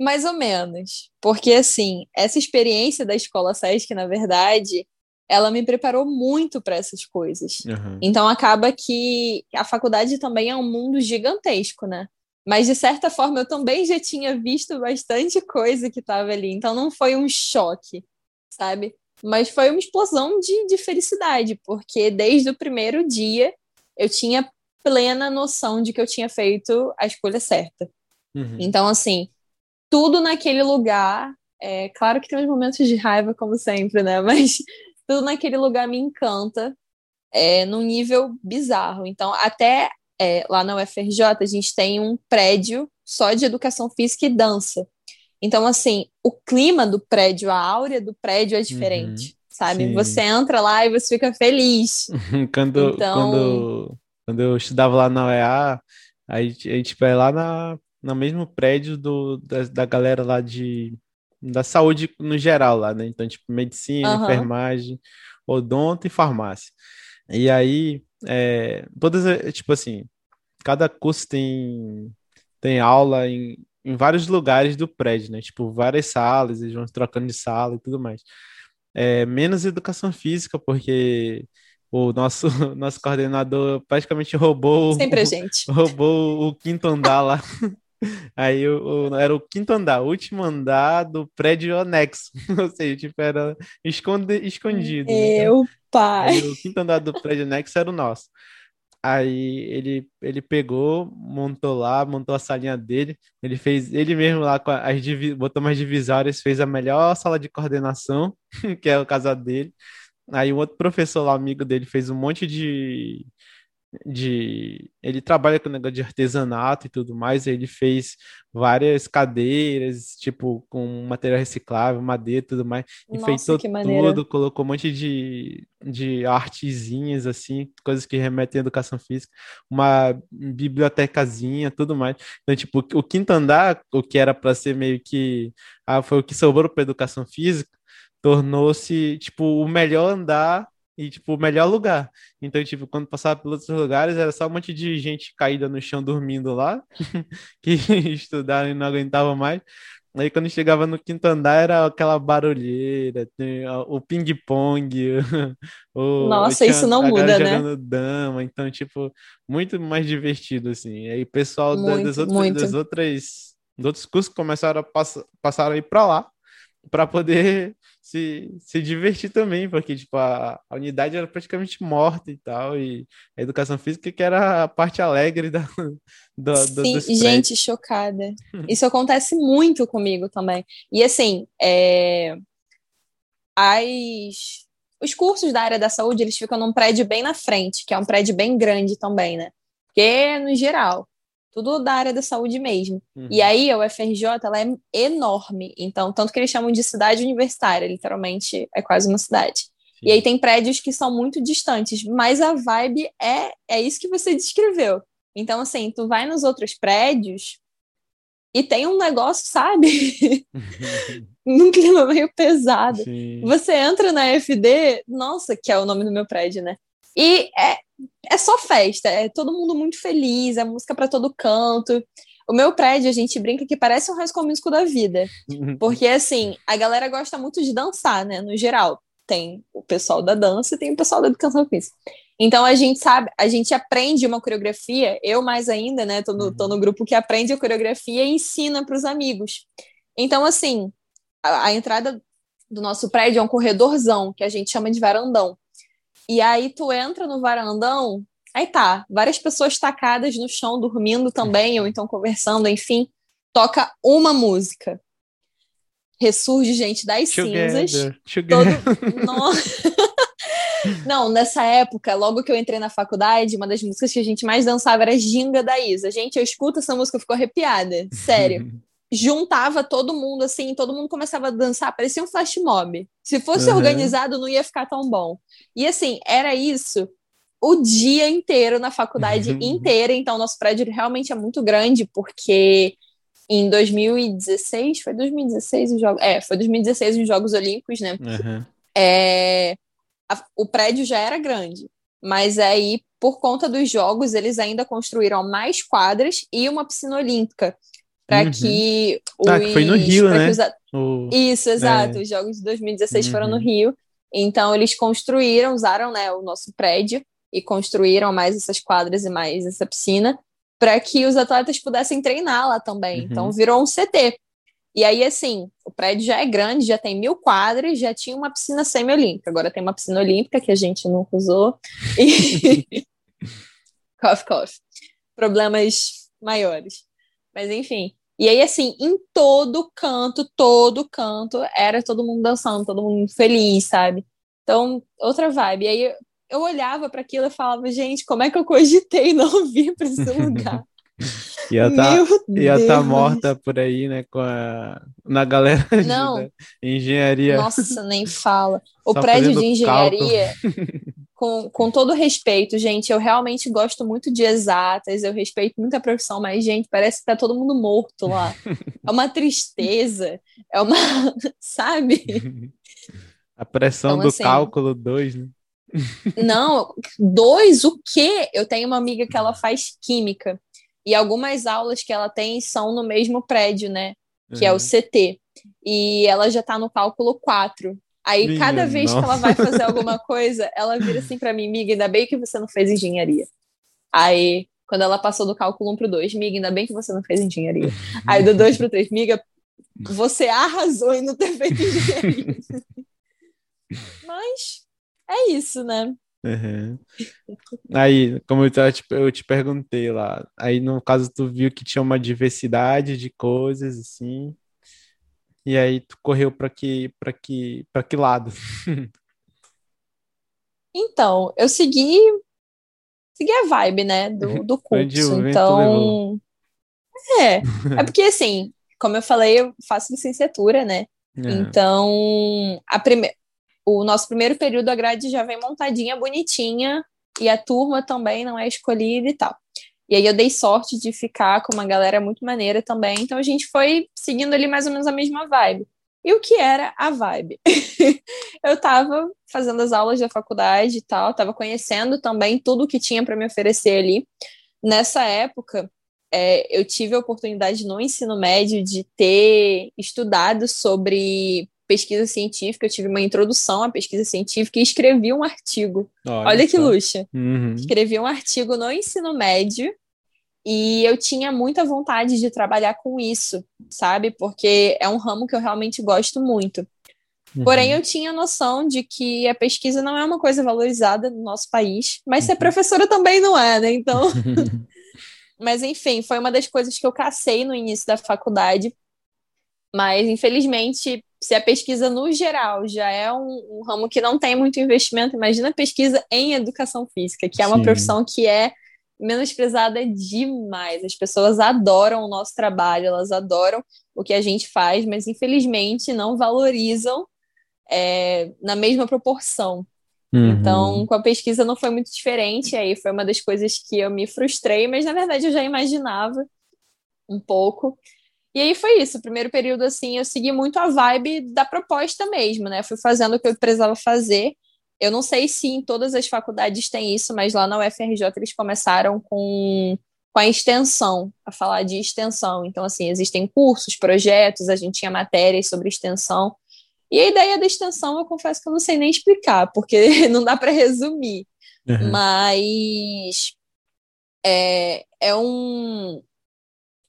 Mais ou menos. Porque, assim, essa experiência da escola SESC, na verdade, ela me preparou muito para essas coisas. Aham. Então acaba que a faculdade também é um mundo gigantesco, né? Mas de certa forma eu também já tinha visto bastante coisa que estava ali, então não foi um choque, sabe? Mas foi uma explosão de, de felicidade, porque desde o primeiro dia eu tinha plena noção de que eu tinha feito a escolha certa. Uhum. Então, assim, tudo naquele lugar, é claro que tem uns momentos de raiva, como sempre, né? [LAUGHS] Mas tudo naquele lugar me encanta é, num nível bizarro. Então, até é, lá na UFRJ, a gente tem um prédio só de educação física e dança. Então, assim, o clima do prédio, a áurea do prédio é diferente, sabe? sim. Você entra lá e você fica feliz. [LAUGHS] Quando, Então- quando, quando eu estudava lá na UEA, aí a gente vai lá na, no mesmo prédio do, da, da galera lá de, da saúde no geral lá, né? Então, tipo, medicina, Aham. enfermagem, odonto e farmácia. E aí, é, todas, é, tipo assim, cada curso tem, tem aula em, em vários lugares do prédio, né? Tipo, várias salas, eles vão trocando de sala e tudo mais. É, menos educação física, porque o nosso, [LAUGHS] nosso coordenador praticamente roubou, Sempre a gente. roubou o quinto andar lá. [LAUGHS] Aí o, o- era o quinto andar, o último andar do prédio anexo. [LAUGHS] Ou seja, tipo, era esconde, escondido. né? Meu pai. Aí o quinto andar do prédio anexo era o nosso. Aí ele, ele pegou, montou lá, montou a salinha dele. Ele fez, ele mesmo lá, com as, botou umas divisórias, fez a melhor sala de coordenação, [LAUGHS] que é o caso dele. Aí um outro professor lá, amigo dele, fez um monte de, de... Ele trabalha com negócio de artesanato e tudo mais. Ele fez várias cadeiras, tipo, com material reciclável, madeira e tudo mais. Nossa, Enfeitou tudo, colocou um monte de, de artezinhas, assim, coisas que remetem à educação física, uma bibliotecazinha, tudo mais. Então, tipo, o quinto andar, o que era para ser meio que. Ah, foi o que sobrou para educação física, tornou-se, tipo, o melhor andar. E, tipo, o melhor lugar. Então, tipo, quando passava pelos outros lugares, era só um monte de gente caída no chão dormindo lá, [LAUGHS] que [LAUGHS] estudaram e não aguentava mais. Aí quando chegava no quinto andar era aquela barulheira, o ping-pong, [LAUGHS] o, Nossa, tinha isso não muda, né? jogando dama, então, tipo, muito mais divertido, assim. Aí o pessoal da- das Muito, outras, muito. das outras, dos outros cursos começaram a passar, passaram a ir pra lá, para poder [LAUGHS] se, se divertir também, porque, tipo, a, a unidade era praticamente morta e tal, e a educação física que era a parte alegre da, [LAUGHS] do, do, Sim, dos prédios. gente, chocada. [LAUGHS] Isso acontece muito comigo também. E assim, é, as... os cursos da área da saúde, eles ficam num prédio bem na frente, que é um prédio bem grande também, né? Porque, no geral, tudo da área da saúde mesmo. Uhum. E aí, a UFRJ, ela é enorme. Então, tanto que eles chamam de cidade universitária, literalmente, é quase uma cidade. E aí tem prédios que são muito distantes, mas a vibe é, é isso que você descreveu. Então, assim, tu vai nos outros prédios e tem um negócio, sabe? [LAUGHS] Num clima meio pesado. Sim. Você entra na FD, nossa, que é o nome do meu prédio, né? E é, é só festa, é todo mundo muito feliz, é música pra todo canto. O meu prédio, a gente brinca que parece um High School Musical da vida. Porque, assim, a galera gosta muito de dançar, né? No geral. Tem o pessoal da dança e tem o pessoal da educação física. Então, a gente sabe, a gente aprende uma coreografia, eu mais ainda, né? Tô no, tô no grupo que aprende a coreografia e ensina para os amigos. Então, assim, a, a entrada do nosso prédio é um corredorzão, que a gente chama de varandão. E aí, tu entra no varandão, aí tá, várias pessoas tacadas no chão, dormindo também, ou então conversando, enfim. Toca uma música ressurge gente das cinzas. Together, together. Todo... [LAUGHS] [LAUGHS] Não, nessa época, logo que eu entrei na faculdade, uma das músicas que a gente mais dançava era Ginga da Isa. Gente, eu escuto essa música, eu fico arrepiada. Sério. [LAUGHS] Juntava todo mundo, assim, todo mundo começava a dançar, parecia um flash mob. Se fosse Uhum. organizado, não ia ficar tão bom. E assim, era isso o dia inteiro na faculdade Uhum. inteira. Então, nosso prédio realmente é muito grande, porque em 2016, foi 2016 os Jogos. É, foi 2016 os Jogos Olímpicos, né? Aham. É, a- o prédio já era grande, mas aí, por conta dos jogos, eles ainda construíram mais quadras e uma piscina olímpica. Para Uhum. que os. Ah, que foi no Rio, né? os O- Isso, exato. É. Os jogos de 2016 foram no Uhum. Rio. Então, eles construíram, usaram né, o nosso prédio e construíram mais essas quadras e mais essa piscina para que os atletas pudessem treinar lá também. Uhum. Então, virou um CT. E aí, assim, o prédio já é grande, já tem mil quadras, já tinha uma piscina semi-olímpica. Agora tem uma piscina olímpica que a gente nunca usou. E... [LAUGHS] [LAUGHS] cough, cough. Problemas maiores. Mas, enfim. E aí, assim, em todo canto, todo canto, era todo mundo dançando, todo mundo feliz, sabe? Então, outra vibe. E aí, eu- olhava para aquilo e falava, gente, como é que eu cogitei não [LAUGHS] vir para esse lugar? [LAUGHS] Ia tá, ia tá morta por aí, né? Com a, na galera [LAUGHS] de- Não. da engenharia. Nossa, nem fala. O Só prédio de engenharia, com, com todo respeito, gente, eu realmente gosto muito de exatas, eu respeito muito a profissão, mas, gente, parece que tá todo mundo morto lá. É uma tristeza, é uma. [LAUGHS] Sabe? A pressão Então, do assim- cálculo 2, né? Não, dois, o quê? Eu tenho uma amiga que ela faz química, e algumas aulas que ela tem são no mesmo prédio, né? Que é o Uhum. CT. E ela já tá no cálculo 4. Aí, Minha cada vez que ela nossa. vai fazer alguma coisa, ela vira assim pra mim, miga, ainda bem que você não fez engenharia. Aí, quando ela passou do cálculo 1 pro 2, miga, ainda bem que você não fez engenharia. Aí, do 2 pro 3, miga, você arrasou em não ter feito engenharia. [LAUGHS] Mas, é isso, né? Uhum. Aí, como eu te, eu te perguntei lá, aí no caso tu viu que tinha uma diversidade de coisas assim, e aí tu correu para que para que para que lado? Então, eu segui, segui a vibe, né, do, [LAUGHS] do curso. Então, é, é [LAUGHS] porque assim, como eu falei, eu faço licenciatura, né? É. Então, a prime... o nosso primeiro período, a grade já vem montadinha, bonitinha, e a turma também não é escolhida e tal. E aí eu dei sorte de ficar com uma galera muito maneira também, então a gente foi seguindo ali mais ou menos a mesma vibe. E o que era a vibe? [LAUGHS] eu tava fazendo as aulas da faculdade e tal, tava conhecendo também tudo que tinha para me oferecer ali. Nessa época, é, eu tive a oportunidade no ensino médio de ter estudado sobre pesquisa científica, eu tive uma introdução à pesquisa científica e escrevi um artigo. Olha que só. luxo! Uhum. Escrevi um artigo no ensino médio e eu tinha muita vontade de trabalhar com isso, sabe? Porque é um ramo que eu realmente gosto muito. Porém, Uhum. eu tinha noção de que a pesquisa não é uma coisa valorizada no nosso país, mas ser Uhum. professora também não é, né? Então, [LAUGHS] [LAUGHS] mas enfim, foi uma das coisas que eu cacei no início da faculdade. Mas, infelizmente, se a pesquisa no geral já é um, um ramo que não tem muito investimento, imagina a pesquisa em educação física, que é uma Sim. profissão que é menosprezada demais. As pessoas adoram o nosso trabalho, elas adoram o que a gente faz, mas infelizmente não valorizam é, na mesma proporção. Uhum. Então, com a pesquisa não foi muito diferente, aí foi uma das coisas que eu me frustrei, mas na verdade eu já imaginava um pouco. E aí foi isso, o primeiro período assim, eu segui muito a vibe da proposta mesmo, né? Fui fazendo o que eu precisava fazer. Eu não sei se em todas as faculdades tem isso, mas lá na UFRJ eles começaram com, com a extensão, a falar de extensão. Então, assim, existem cursos, projetos, a gente tinha matérias sobre extensão. E a ideia da extensão, eu confesso que eu não sei nem explicar, porque [LAUGHS] não dá para resumir. Uhum. Mas é, é um.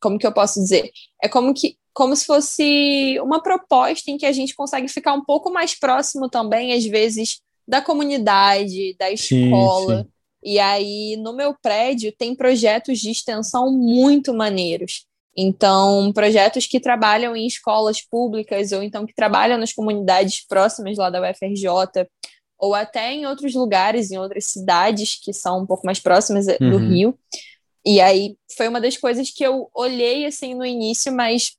Como que eu posso dizer? É como que como se fosse uma proposta em que a gente consegue ficar um pouco mais próximo também, às vezes, da comunidade, da Sim, escola. sim. E aí, no meu prédio, tem projetos de extensão muito maneiros. Então, projetos que trabalham em escolas públicas ou então que trabalham nas comunidades próximas lá da UFRJ, ou até em outros lugares, em outras cidades que são um pouco mais próximas do Uhum. Rio. E aí foi uma das coisas que eu olhei assim no início, mas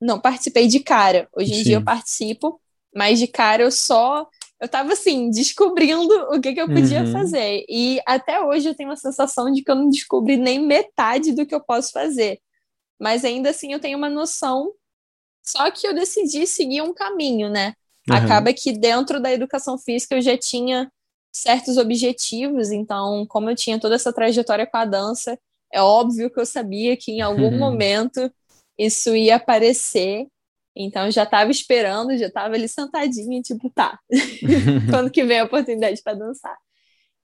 não participei de cara. Hoje em Sim. dia eu participo, mas de cara eu só eu tava assim, descobrindo o que, que eu podia Uhum. fazer. E até hoje eu tenho a sensação de que eu não descobri nem metade do que eu posso fazer. Mas ainda assim eu tenho uma noção. Só que eu decidi seguir um caminho, né? Uhum. Acaba que dentro da educação física eu já tinha certos objetivos, então, como eu tinha toda essa trajetória com a dança, é óbvio que eu sabia que em algum Uhum. momento isso ia aparecer. Então, eu já estava esperando, já estava ali sentadinha, tipo, tá, [LAUGHS] [LAUGHS] quando que vem a oportunidade para dançar.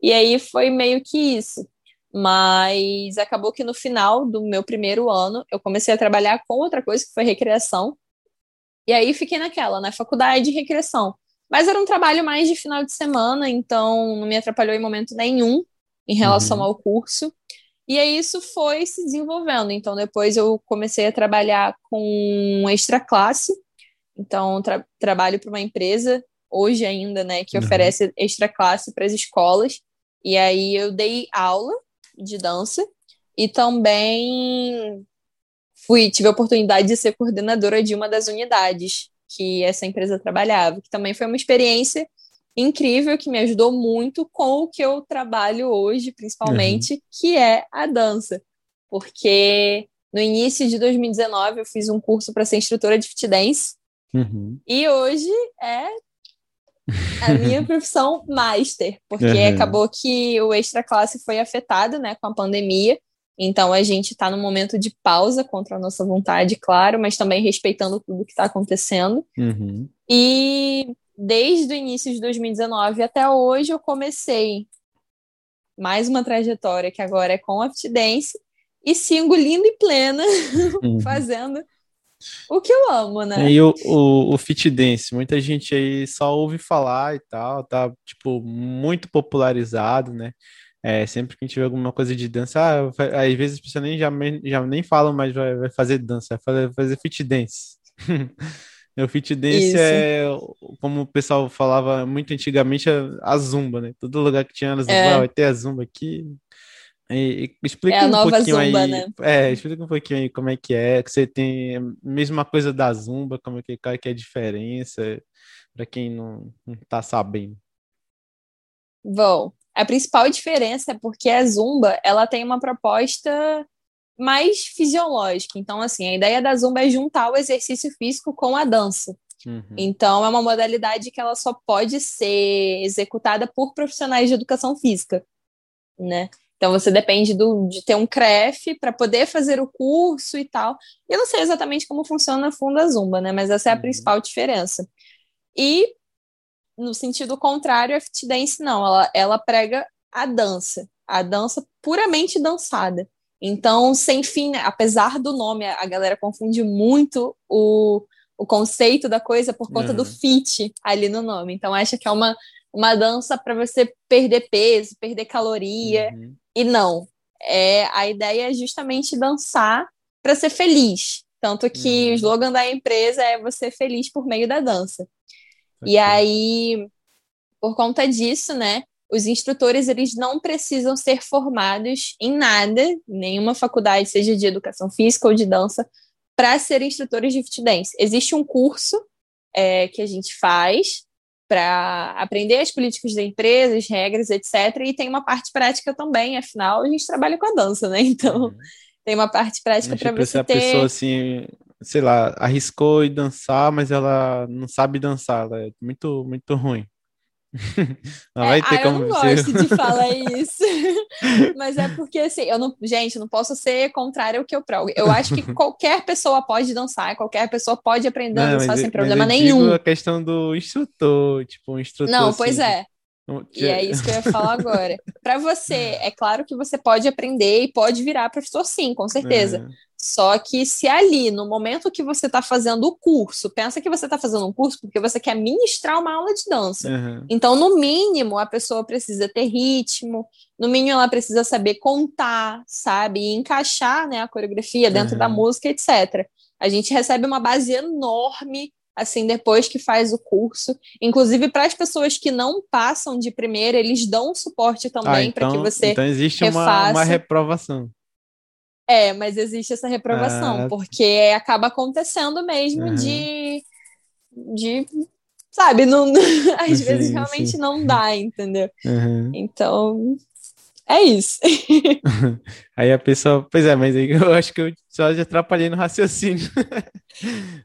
E aí foi meio que isso. Mas acabou que no final do meu primeiro ano, eu comecei a trabalhar com outra coisa, que foi recreação. E aí fiquei naquela, na faculdade de recreação. Mas era um trabalho mais de final de semana, então não me atrapalhou em momento nenhum em relação Uhum. ao curso. E aí isso foi se desenvolvendo. Então depois eu comecei a trabalhar com extra classe. Então tra trabalho para uma empresa hoje ainda, né, que Uhum. oferece extra classe para as escolas. E aí eu dei aula de dança e também fui tive a oportunidade de ser coordenadora de uma das unidades que essa empresa trabalhava, que também foi uma experiência incrível que me ajudou muito com o que eu trabalho hoje, principalmente, uhum. que é a dança. Porque no início de 2019 eu fiz um curso para ser instrutora de fit dance. Uhum. E hoje é a minha [LAUGHS] profissão master, porque uhum. acabou que o extra classe foi afetado, né, com a pandemia. Então a gente está no momento de pausa contra a nossa vontade, claro, mas também respeitando tudo que está acontecendo. Uhum. E desde o início de 2019 até hoje eu comecei mais uma trajetória que agora é com a Fit Dance e sigo linda e plena [LAUGHS] uhum. fazendo o que eu amo, né? E o, o, o fit dance, muita gente aí só ouve falar e tal, tá, tipo, muito popularizado, né? É, sempre que a gente vê alguma coisa de dança, ah, às vezes as pessoas nem, já, já nem falam, mas vai, vai fazer dança, vai fazer, fazer fit dance. [LAUGHS] o fit dance Isso. é, como o pessoal falava muito antigamente, a zumba, né? Todo lugar que tinha a zumba, é. ah, vai ter a zumba aqui, e, explica é um pouquinho Zumba, aí, né? é, explica um pouquinho aí como é que é, que você tem a mesma coisa da Zumba, como é que, qual é, que é a diferença, para quem não, não tá sabendo. Bom, a principal diferença é porque a Zumba, ela tem uma proposta mais fisiológica. Então, assim, a ideia da Zumba é juntar o exercício físico com a dança. Uhum. Então, é uma modalidade que ela só pode ser executada por profissionais de educação física, né? Então você depende do, de ter um CREF para poder fazer o curso e tal. Eu não sei exatamente como funciona a Funda Zumba, né? Mas essa é a uhum. principal diferença. E no sentido contrário, a fit dance não, ela, ela prega a dança, a dança puramente dançada. Então, sem fim, né? apesar do nome, a galera confunde muito o, o conceito da coisa por conta uhum. do fit ali no nome. Então, acha que é uma, uma dança para você perder peso, perder caloria. Uhum. E não, é, a ideia é justamente dançar para ser feliz. Tanto que uhum. o slogan da empresa é você feliz por meio da dança. E aí, por conta disso, né, os instrutores eles não precisam ser formados em nada, nenhuma faculdade, seja de educação física ou de dança, para ser instrutores de fit dance. Existe um curso é, que a gente faz para aprender as políticas da empresa, as regras, etc. E tem uma parte prática também, afinal, a gente trabalha com a dança, né? Então, uhum. tem uma parte prática para você a ter... pessoa, assim, sei lá, arriscou e dançar, mas ela não sabe dançar, ela é muito, muito ruim. [LAUGHS] Não é, vai ter ah, como eu não você... gosto de falar isso. [LAUGHS] [LAUGHS] Mas é porque, assim, eu não, gente, não posso ser contrário ao que eu progo. Eu acho que qualquer pessoa pode dançar, qualquer pessoa pode aprender a dançar sem problema nenhum. a questão do instrutor, tipo, um instrutor. Não, assim, pois é. E é isso que eu ia falar agora. Para você, é claro que você pode aprender e pode virar professor, sim, com certeza. É. Só que se ali, no momento que você está fazendo o curso, pensa que você está fazendo um curso porque você quer ministrar uma aula de dança. Uhum. Então, no mínimo, a pessoa precisa ter ritmo, no mínimo, ela precisa saber contar, sabe? E encaixar né, a coreografia dentro uhum. da música, etc. A gente recebe uma base enorme assim, depois que faz o curso. Inclusive, para as pessoas que não passam de primeira, eles dão suporte também ah, então, para que você. Então, existe uma, uma reprovação. É, mas existe essa reprovação, ah. porque acaba acontecendo mesmo uhum. de, de. Sabe, não, [LAUGHS] às sim, vezes realmente sim. não dá, entendeu? Uhum. Então, é isso. [LAUGHS] [LAUGHS] aí a pessoa, pois é, mas aí eu acho que eu só já atrapalhei no raciocínio.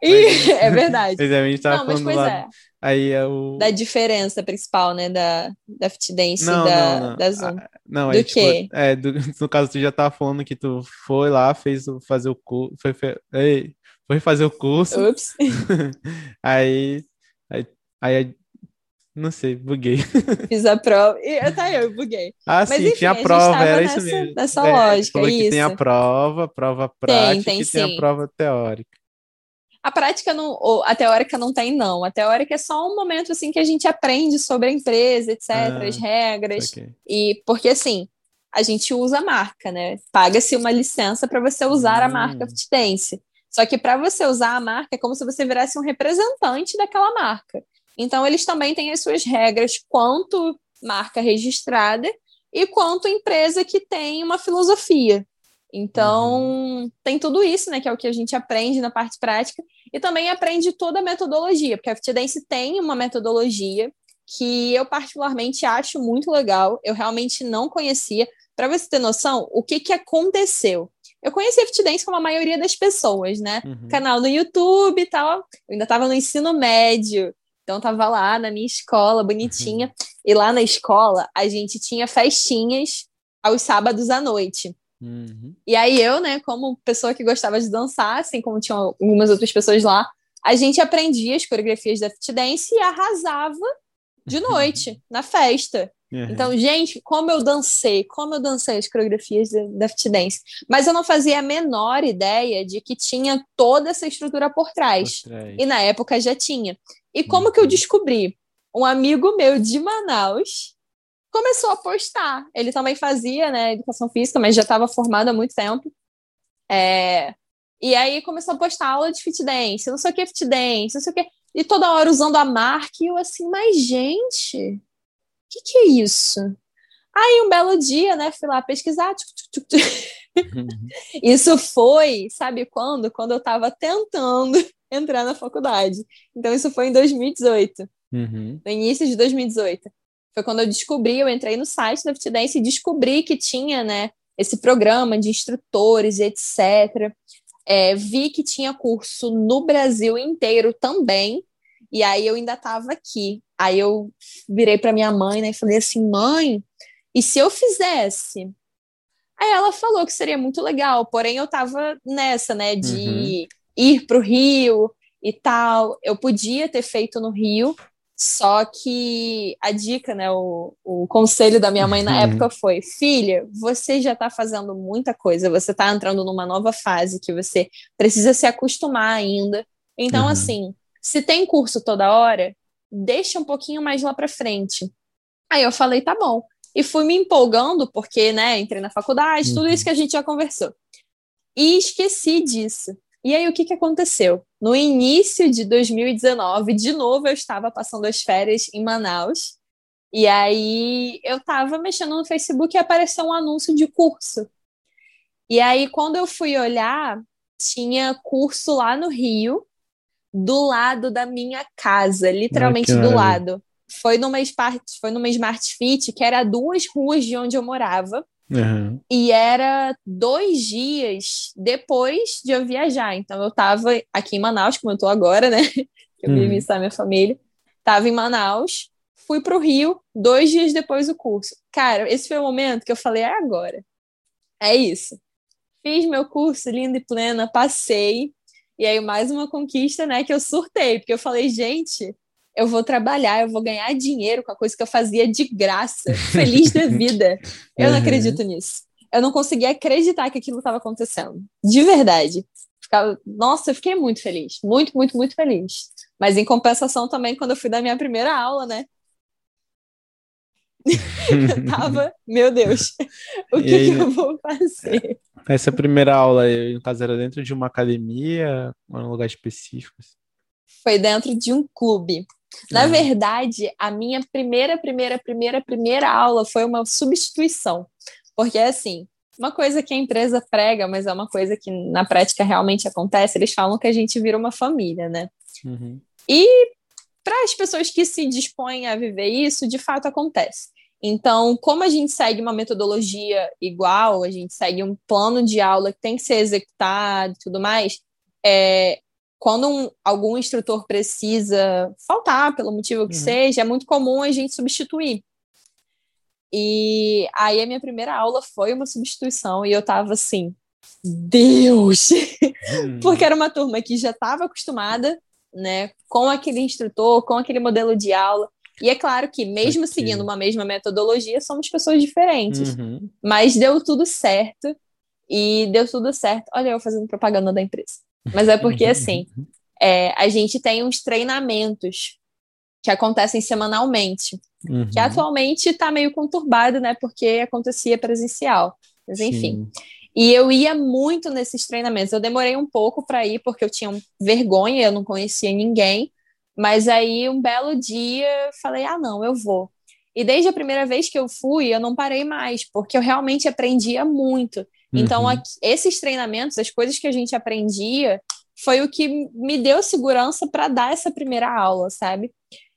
mas, é verdade. Pois é, a gente tava não, falando mas, lá. É. Aí é o... Da diferença principal, né? Da, da fit dance não, da, não, não. da Zoom. Ah, não, do aí, quê? Tipo, é, do, [LAUGHS] no caso, tu já tava falando que tu foi lá, fez o, fazer o curso. Foi, foi, foi fazer o curso. Ups. [LAUGHS] aí, aí, aí não sei, buguei. [LAUGHS] Fiz a prova. E, tá, eu buguei. Ah, Mas, sim, enfim, tinha a prova, a era nessa, isso mesmo. Nessa é, lógica, isso. que tem a prova, prova prática tem, tem, e tem a prova teórica. A prática não, ou a teórica não tem, não. A teórica é só um momento assim que a gente aprende sobre a empresa, etc., ah, as regras. Okay. E porque assim, a gente usa a marca, né? Paga-se uma licença para você usar hum. a marca Fitdance. Só que para você usar a marca é como se você virasse um representante daquela marca. Então eles também têm as suas regras quanto marca registrada e quanto empresa que tem uma filosofia. Então, uhum. tem tudo isso, né, que é o que a gente aprende na parte prática, e também aprende toda a metodologia, porque a Fitdance tem uma metodologia que eu particularmente acho muito legal. Eu realmente não conhecia. Para você ter noção, o que, que aconteceu? Eu conheci a Fit Dance como a maioria das pessoas, né? Uhum. Canal no YouTube e tal. Eu ainda estava no ensino médio, então eu tava lá na minha escola, bonitinha. Uhum. E lá na escola a gente tinha festinhas aos sábados à noite. Uhum. E aí eu, né, como pessoa que gostava de dançar, assim como tinham algumas outras pessoas lá, a gente aprendia as coreografias da Fit Dance e arrasava de noite, na festa. Uhum. Então, gente, como eu dancei, como eu dancei as coreografias da, da Fit Dance. Mas eu não fazia a menor ideia de que tinha toda essa estrutura por trás. Por trás. E na época já tinha. E como que eu Uhum. descobri? Um amigo meu de Manaus começou a postar. Ele também fazia, né, educação física, mas já estava formado há muito tempo. É, E aí começou a postar aula de fit dance, não sei o que fit dance, não sei o que. E toda hora usando a marca, e eu assim, mas gente, o que que é isso? Aí um belo dia, né, fui lá pesquisar. tchuc, tchuc, tchuc. Uhum. [LAUGHS] Isso foi, sabe quando? Quando eu estava tentando entrar na faculdade. Então isso foi em 2018 Uhum. no início de 2018. Foi quando eu descobri, eu entrei no site da Fit Dance e descobri que tinha, né, esse programa de instrutores, etc. É, vi que tinha curso no Brasil inteiro também, e aí eu ainda estava aqui. Aí eu virei para minha mãe né, e falei assim: mãe, e se eu fizesse? Aí ela falou que seria muito legal, porém eu estava nessa, né, de ir para o Rio e tal. Eu podia ter feito no Rio, só que a dica, né, o, o conselho da minha mãe na Uhum. época foi: filha, você já está fazendo muita coisa, você está entrando numa nova fase que você precisa se acostumar ainda. Então, Uhum. assim, se tem curso toda hora, deixa um pouquinho mais lá para frente. Aí eu falei: tá bom. E fui me empolgando, porque, né, entrei na faculdade, tudo Uhum. isso que a gente já conversou. E esqueci disso. E aí, o que, que aconteceu? No início de 2019, de novo, eu estava passando as férias em Manaus. E aí, eu estava mexendo no Facebook e apareceu um anúncio de curso. E aí, quando eu fui olhar, tinha curso lá no Rio, do lado da minha casa, literalmente do lado. Foi numa, Smart, foi numa Smart Fit, que era duas ruas de onde eu morava. Uhum. E era dois dias depois de eu viajar. Então, eu estava aqui em Manaus, como eu estou agora, né? [LAUGHS] Eu vim Uhum. visitar minha família. Estava em Manaus, fui para o Rio, dois dias depois do curso. Cara, esse foi o momento que eu falei, é agora. É isso. Fiz meu curso lindo e plena, passei. E aí, mais uma conquista, né, que eu surtei, porque eu falei, gente, eu vou trabalhar, eu vou ganhar dinheiro com a coisa que eu fazia de graça, [LAUGHS] feliz da vida. Eu não Uhum. acredito nisso. Eu não conseguia acreditar que aquilo estava acontecendo. De verdade. Ficava... Nossa, eu fiquei muito feliz. Muito, muito, muito feliz. Mas em compensação também, quando eu fui dar minha primeira aula, né? [LAUGHS] Eu tava, meu Deus, [LAUGHS] o que, aí, que eu vou fazer? Essa primeira aula, no caso, era dentro de uma academia, ou um lugar específico? assim? Foi dentro de um clube. Na Ah. verdade, a minha primeira, primeira, primeira, primeira aula foi uma substituição. Porque, assim, uma coisa que a empresa prega, mas é uma coisa que na prática realmente acontece, eles falam que a gente vira uma família, né? Uhum. E para as pessoas que se dispõem a viver isso, de fato acontece. Então, como a gente segue uma metodologia igual, a gente segue um plano de aula que tem que ser executado e tudo mais, é, quando um- algum instrutor precisa faltar, pelo motivo que Uhum. seja, é muito comum a gente substituir. E aí a minha primeira aula foi uma substituição e eu tava assim, Deus! Uhum. [LAUGHS] Porque era uma turma que já estava acostumada, né, com aquele instrutor, com aquele modelo de aula. E é claro que, mesmo Ok. seguindo uma mesma metodologia, somos pessoas diferentes. Uhum. Mas deu tudo certo. E deu tudo certo. Olha, eu fazendo propaganda da empresa. Mas é porque, assim, é, a gente tem uns treinamentos que acontecem semanalmente, Uhum. que atualmente está meio conturbado, né, porque acontecia presencial. Mas enfim. Sim. E eu ia muito nesses treinamentos. Eu demorei um pouco para ir, porque eu tinha vergonha, eu não conhecia ninguém. Mas aí, um belo dia, eu falei: ah, não, eu vou. E desde a primeira vez que eu fui, eu não parei mais, porque eu realmente aprendia muito. Então, Uhum. aqui- esses treinamentos, as coisas que a gente aprendia, foi o que me deu segurança para dar essa primeira aula, sabe?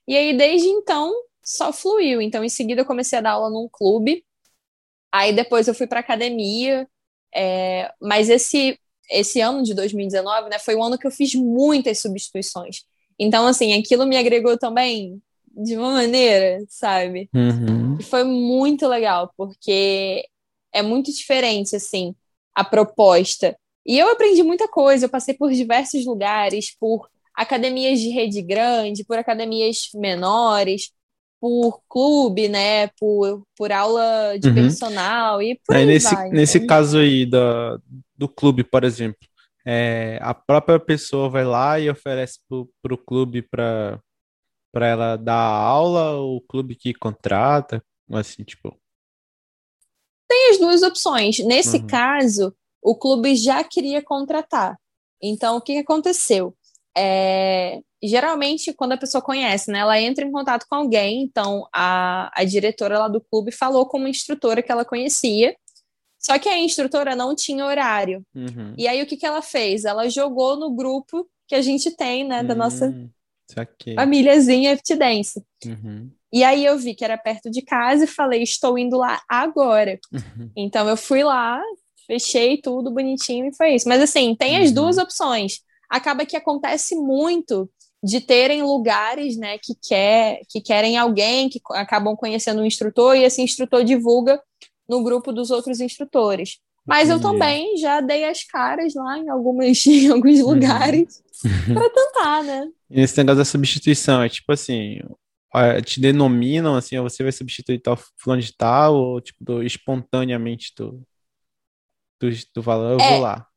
E aí, desde então, só fluiu. Então, em seguida, eu comecei a dar aula num clube. Aí depois eu fui para academia. É, mas esse esse ano de 2019, né, foi o ano que eu fiz muitas substituições. Então, assim, aquilo me agregou também de uma maneira, sabe? Uhum. E foi muito legal, porque é muito diferente, assim, a proposta. E eu aprendi muita coisa, eu passei por diversos lugares, por academias de rede grande, por academias menores, por clube, né, por, por aula de Uhum. personal e por Aí aí nesse, vai. nesse então. caso aí da, do clube, por exemplo, é, a própria pessoa vai lá e oferece para o clube para ela dar aula, o clube que contrata, assim, tipo. Tem as duas opções. Nesse Uhum. caso, o clube já queria contratar. Então, o que que aconteceu? É, geralmente, quando a pessoa conhece, né, ela entra em contato com alguém. Então, a, a diretora lá do clube falou com uma instrutora que ela conhecia. Só que a instrutora não tinha horário. Uhum. E aí, o que que ela fez? Ela jogou no grupo que a gente tem, né, da nossa Hum, saquei. famíliazinha Fit Dance. Uhum. E aí eu vi que era perto de casa e falei, estou indo lá agora. Uhum. Então eu fui lá, fechei tudo bonitinho e foi isso. Mas assim, tem as Uhum. duas opções. Acaba que acontece muito de terem lugares, né, que quer que querem alguém que acabam conhecendo um instrutor e esse instrutor divulga no grupo dos outros instrutores. Mas eu também já dei as caras lá em algumas [LAUGHS] em alguns Uhum. lugares para tentar, né? E esse negócio da substituição é tipo assim, te denominam assim, você vai substituir tal fulano de tal, ou tipo, do- espontaneamente tu, tu, tu fala, eu É. vou lá.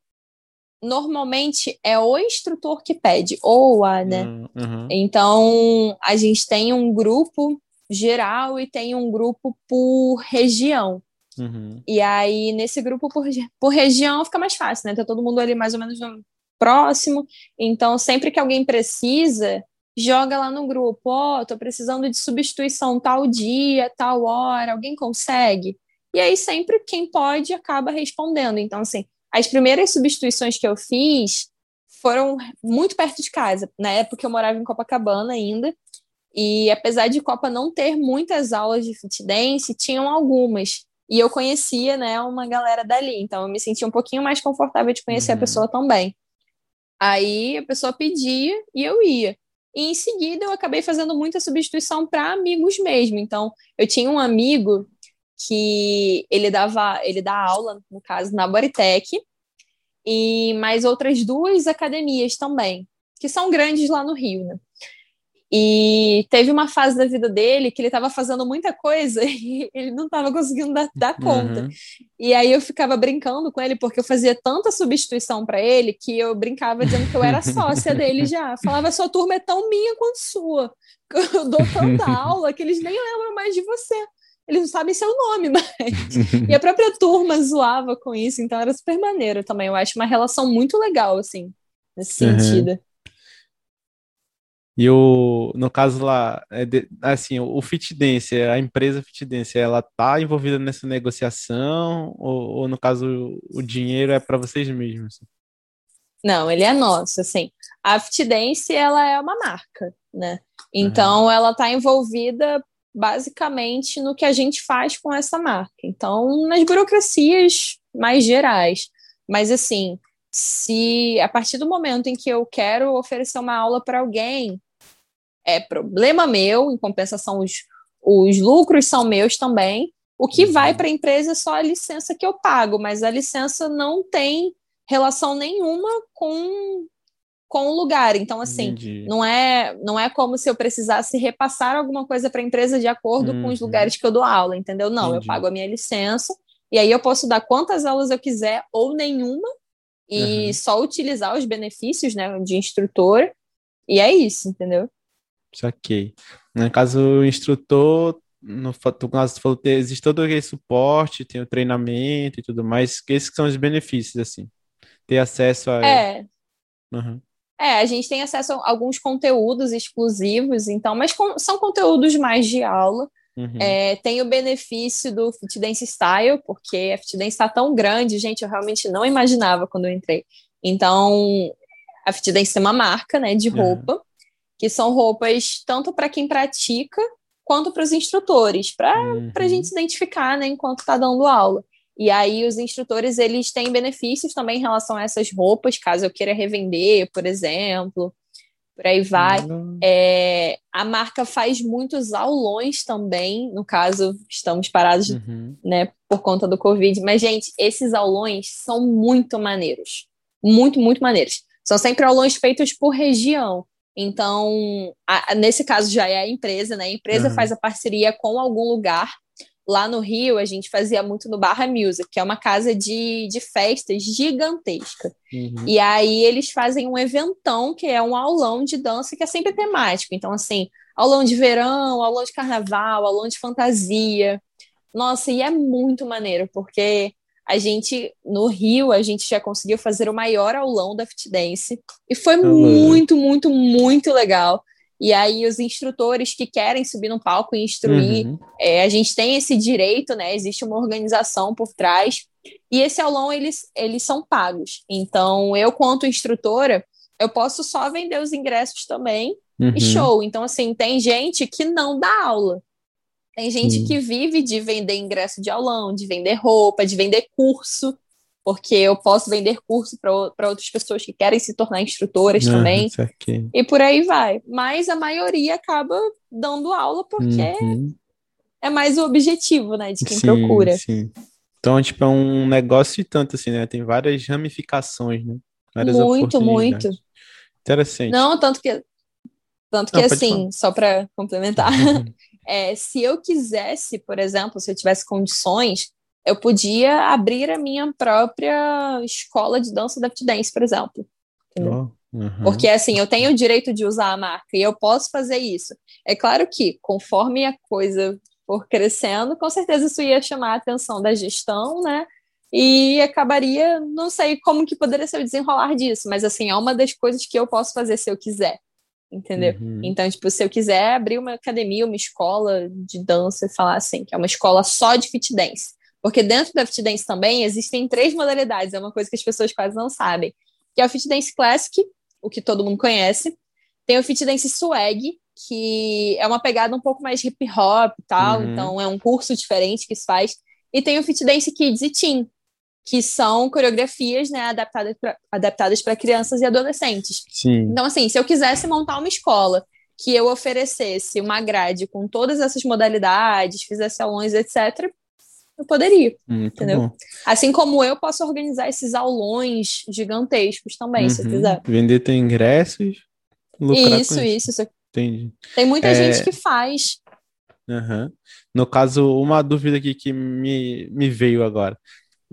Normalmente é o instrutor que pede, ou a, né? Hum, uhum. Então, a gente tem um grupo geral e tem um grupo por região. Uhum. E aí, nesse grupo por, por região fica mais fácil, né? Tá todo mundo ali mais ou menos no- próximo. Então, sempre que alguém precisa, joga lá no grupo: Ó, tô precisando de substituição tal dia, tal hora, alguém consegue? E aí, sempre quem pode acaba respondendo. Então, assim, as primeiras substituições que eu fiz foram muito perto de casa. Na época eu morava em Copacabana ainda. E apesar de Copa não ter muitas aulas de fit dance, tinham algumas. E eu conhecia, né, uma galera dali, então eu me sentia um pouquinho mais confortável de conhecer Uhum. a pessoa também. Aí a pessoa pedia e eu ia. E em seguida eu acabei fazendo muita substituição para amigos mesmo. Então, eu tinha um amigo que ele dava, ele dá aula, no caso, na Boritec, e mais outras duas academias também, que são grandes lá no Rio, né? E teve uma fase da vida dele que ele estava fazendo muita coisa [LAUGHS] e ele não estava conseguindo dar, dar conta. Uhum. E aí eu ficava brincando com ele, porque eu fazia tanta substituição para ele que eu brincava dizendo que eu era [LAUGHS] sócia dele já. Falava, sua turma é tão minha quanto sua. [LAUGHS] Eu dou tanta aula que eles nem lembram mais de você. Eles não sabem seu nome mais. E a própria turma zoava com isso, então era super maneiro também. Eu acho uma relação muito legal, assim, nesse Uhum. sentido. E o, no caso lá, é de- assim, o Fit Dance, a empresa Fit Dance, ela tá envolvida nessa negociação ou, ou no caso o dinheiro é para vocês mesmos? Não, ele é nosso, assim. A Fit Dance, ela é uma marca, né? Então, ela está envolvida basicamente no que a gente faz com essa marca. Então, nas burocracias mais gerais. Mas, assim, se a partir do momento em que eu quero oferecer uma aula para alguém, é problema meu, em compensação, os, os lucros são meus também. O que Uhum. vai para a empresa é só a licença que eu pago, mas a licença não tem relação nenhuma com, com o lugar. Então, assim, Entendi. não é, não é como se eu precisasse repassar alguma coisa para a empresa de acordo com os Uhum. lugares que eu dou aula, entendeu? Não, Entendi. eu pago a minha licença e aí eu posso dar quantas aulas eu quiser ou nenhuma e Uhum. só utilizar os benefícios, né, de instrutor. E é isso, entendeu? Saquei. No caso, o instrutor, no caso, tu falou que existe todo aquele suporte, tem o treinamento e tudo mais, esses são os benefícios, assim. Ter acesso a... É, Uhum. É, a gente tem acesso a alguns conteúdos exclusivos, então, mas com- são conteúdos mais de aula. Uhum. É, tem o benefício do Fit Dance Style, porque a Fit Dance está tão grande, gente, eu realmente não imaginava quando eu entrei. Então, a Fit Dance é uma marca, né, de Uhum. Que são roupas tanto para quem pratica quanto para os instrutores, para Uhum. a gente se identificar, né, enquanto está dando aula. E aí os instrutores, eles têm benefícios também em relação a essas roupas, caso eu queira revender, por exemplo, por aí vai. Legal. É, a marca faz muitos aulões também, no caso, estamos parados Uhum. né, por conta do Covid. Mas, gente, esses aulões são muito maneiros. Muito, muito maneiros. São sempre aulões feitos por região. Então, a- nesse caso já é a empresa, né? A empresa Uhum. faz a parceria com algum lugar. Lá no Rio, a gente fazia muito no Barra Music, que é uma casa de, de festas gigantesca. Uhum. E aí eles fazem um eventão, que é um aulão de dança que é sempre temático. Então, assim, aulão de verão, aulão de carnaval, aulão de fantasia. Nossa, e é muito maneiro, porque a gente, no Rio, a gente já conseguiu fazer o maior aulão da Fit Dance. E foi Uhum. muito, muito, muito legal. E aí, os instrutores que querem subir no palco e instruir, Uhum. é, a gente tem esse direito, né? Existe uma organização por trás. E esse aulão, eles, eles são pagos. Então, eu, quanto instrutora, eu posso só vender os ingressos também Uhum. e show. Então, assim, tem gente que não dá aula. Tem gente Sim. que vive de vender ingresso de aulão, de vender roupa, de vender curso, porque eu posso vender curso para outras pessoas que querem se tornar instrutoras também. Aham, saquei. E por aí vai. Mas a maioria acaba dando aula porque Uhum. é mais o objetivo, né, de quem Sim, procura. sim. Então, tipo, é um negócio e tanto, assim, né? Tem várias ramificações, né? Várias Muito, muito. Interessante. Não, tanto que, tanto que Não, pode assim, falar. só para complementar. [LAUGHS] é, se eu quisesse, por exemplo, se eu tivesse condições, eu podia abrir a minha própria escola de dança da Dance, por exemplo. Ó, uhum. Porque assim, eu tenho o direito de usar a marca e eu posso fazer isso. É claro que, conforme a coisa for crescendo, com certeza isso ia chamar a atenção da gestão, né? E acabaria, não sei como que poderia ser o desenrolar disso, mas assim, é uma das coisas que eu posso fazer se eu quiser, entendeu? Uhum. Então, tipo, se eu quiser abrir uma academia, uma escola de dança e falar assim, que é uma escola só de fit dance. Porque dentro da fit dance também existem três modalidades, é uma coisa que as pessoas quase não sabem. Que é o fit dance classic, o que todo mundo conhece. Tem o fit dance swag, que é uma pegada um pouco mais hip hop e tal, Uhum. então é um curso diferente que se faz. E tem o fit dance kids e teen, que são coreografias, né, adaptadas para adaptadas crianças e adolescentes. Sim. Então, assim, se eu quisesse montar uma escola que eu oferecesse uma grade com todas essas modalidades, fizesse aulões, etc., eu poderia. Muito entendeu? bom. Assim como eu posso organizar esses aulões gigantescos também, se eu Uhum. quiser. Vender teus ingressos, lucrar Isso, isso, isso. Entendi. Tem muita É. gente que faz. Aham. No caso, uma dúvida aqui que me, me veio agora.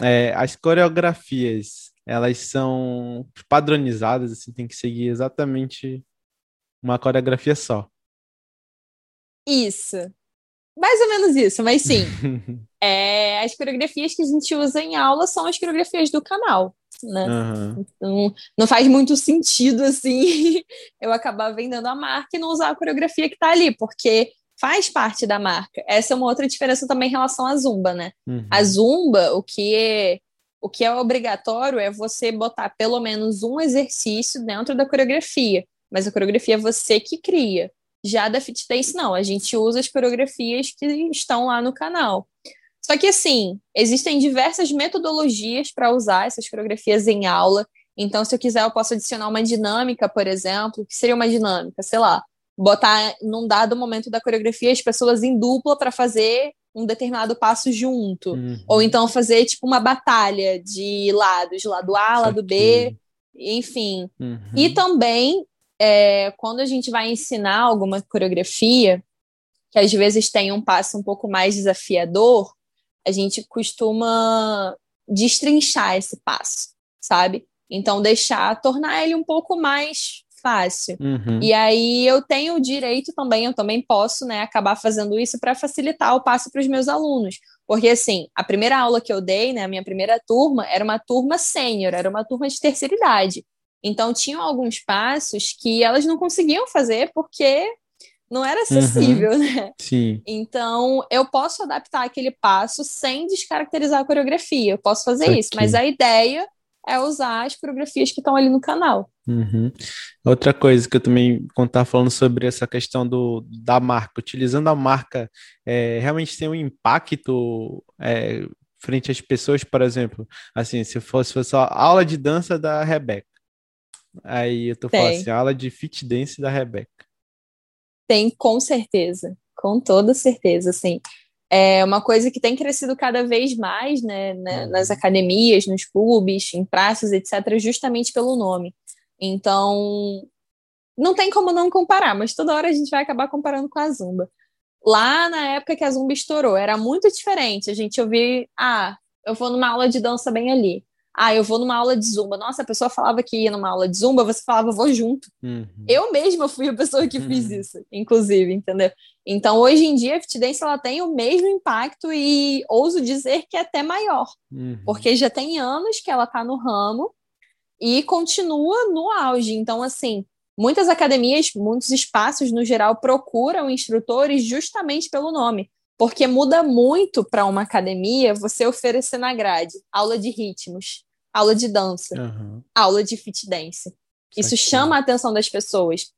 É, as coreografias, elas são padronizadas, assim, tem que seguir exatamente uma coreografia só. Isso. Mais ou menos isso, mas sim. [LAUGHS] É, as coreografias que a gente usa em aula são as coreografias do canal, né? Aham. Não, não faz muito sentido, assim, [LAUGHS] eu acabar vendendo a marca e não usar a coreografia que tá ali, porque faz parte da marca. Essa é uma outra diferença também em relação à Zumba, né? Uhum. A Zumba, o que é, o que é obrigatório é você botar pelo menos um exercício dentro da coreografia, mas a coreografia é você que cria. Já da Fit Dance, não, a gente usa as coreografias que estão lá no canal. Só que, assim, existem diversas metodologias para usar essas coreografias em aula. Então, se eu quiser, eu posso adicionar uma dinâmica, por exemplo, que seria uma dinâmica, sei lá, botar num dado momento da coreografia as pessoas em dupla para fazer um determinado passo junto. Uhum. Ou então fazer, tipo, uma batalha de lados, lado A, lado B, enfim. Uhum. E também, é, quando a gente vai ensinar alguma coreografia, que às vezes tem um passo um pouco mais desafiador, a gente costuma destrinchar esse passo, sabe? Então, deixar, tornar ele um pouco mais fácil. Uhum. E aí eu tenho o direito também, eu também posso, né, acabar fazendo isso para facilitar o passo para os meus alunos. Porque assim, a primeira aula que eu dei, né, a minha primeira turma, era uma turma sênior, era uma turma de terceira idade. Então tinham alguns passos que elas não conseguiam fazer porque não era acessível, né? Sim. Então, eu posso adaptar aquele passo sem descaracterizar a coreografia. Eu posso fazer isso, mas a ideia é usar as coreografias que estão ali no canal. Uhum. Outra coisa que eu também, quando estava falando sobre essa questão do, da marca, utilizando a marca, é, realmente tem um impacto é, frente às pessoas, por exemplo, assim, se fosse, fosse só aula de dança da Rebeca, aí eu tô falando Tem. assim, aula de fit dance da Rebeca. Tem, com certeza, com toda certeza, assim. É uma coisa que tem crescido cada vez mais, né, né, Uhum. nas academias, nos clubes, em praças, etc., justamente pelo nome. Então, não tem como não comparar, mas toda hora a gente vai acabar comparando com a Zumba. Lá na época que a Zumba estourou, era muito diferente. A gente ouvia, ah, eu vou numa aula de dança bem ali. Ah, eu vou numa aula de Zumba. Nossa, a pessoa falava que ia numa aula de Zumba, você falava, vou junto. Uhum. Eu mesma fui a pessoa que fiz Uhum. isso, inclusive, entendeu? Então, hoje em dia, a Fit Dance, ela tem o mesmo impacto e ouso dizer que é até maior, Uhum. porque já tem anos que ela está no ramo e continua no auge. Então, assim, muitas academias, muitos espaços, no geral, procuram instrutores justamente pelo nome, porque muda muito para uma academia você oferecer na grade aula de ritmos, aula de dança, Aham. aula de fit dance. Isso Saquei. chama a atenção das pessoas.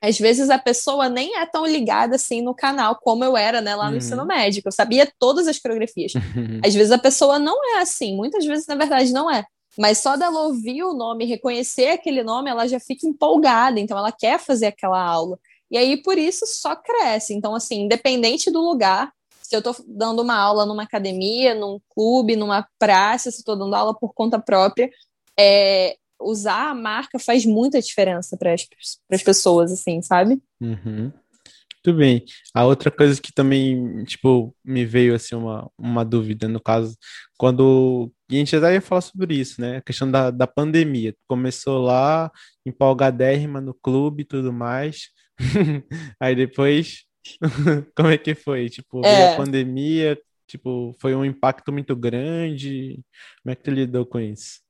Às vezes a pessoa nem é tão ligada assim no canal como eu era, né, lá no Uhum. ensino médio. Eu sabia todas as coreografias. [LAUGHS] Às vezes a pessoa não é assim, muitas vezes na verdade não é. Mas só dela ouvir o nome, reconhecer aquele nome, ela já fica empolgada, então ela quer fazer aquela aula. E aí por isso só cresce. Então assim, independente do lugar, se eu estou dando uma aula numa academia, num clube, numa praça, se estou dando aula por conta própria, é, usar a marca faz muita diferença para as pessoas, assim, sabe? Uhum. Muito bem. A outra coisa que também, tipo, me veio assim uma, uma dúvida, no caso, quando. E a gente já ia falar sobre isso, né? A questão da, da pandemia. Começou lá, empolgadérrima no clube e tudo mais. [LAUGHS] Aí depois, [LAUGHS] como é que foi? Tipo, É. a pandemia, tipo, foi um impacto muito grande. Como é que tu lidou com isso?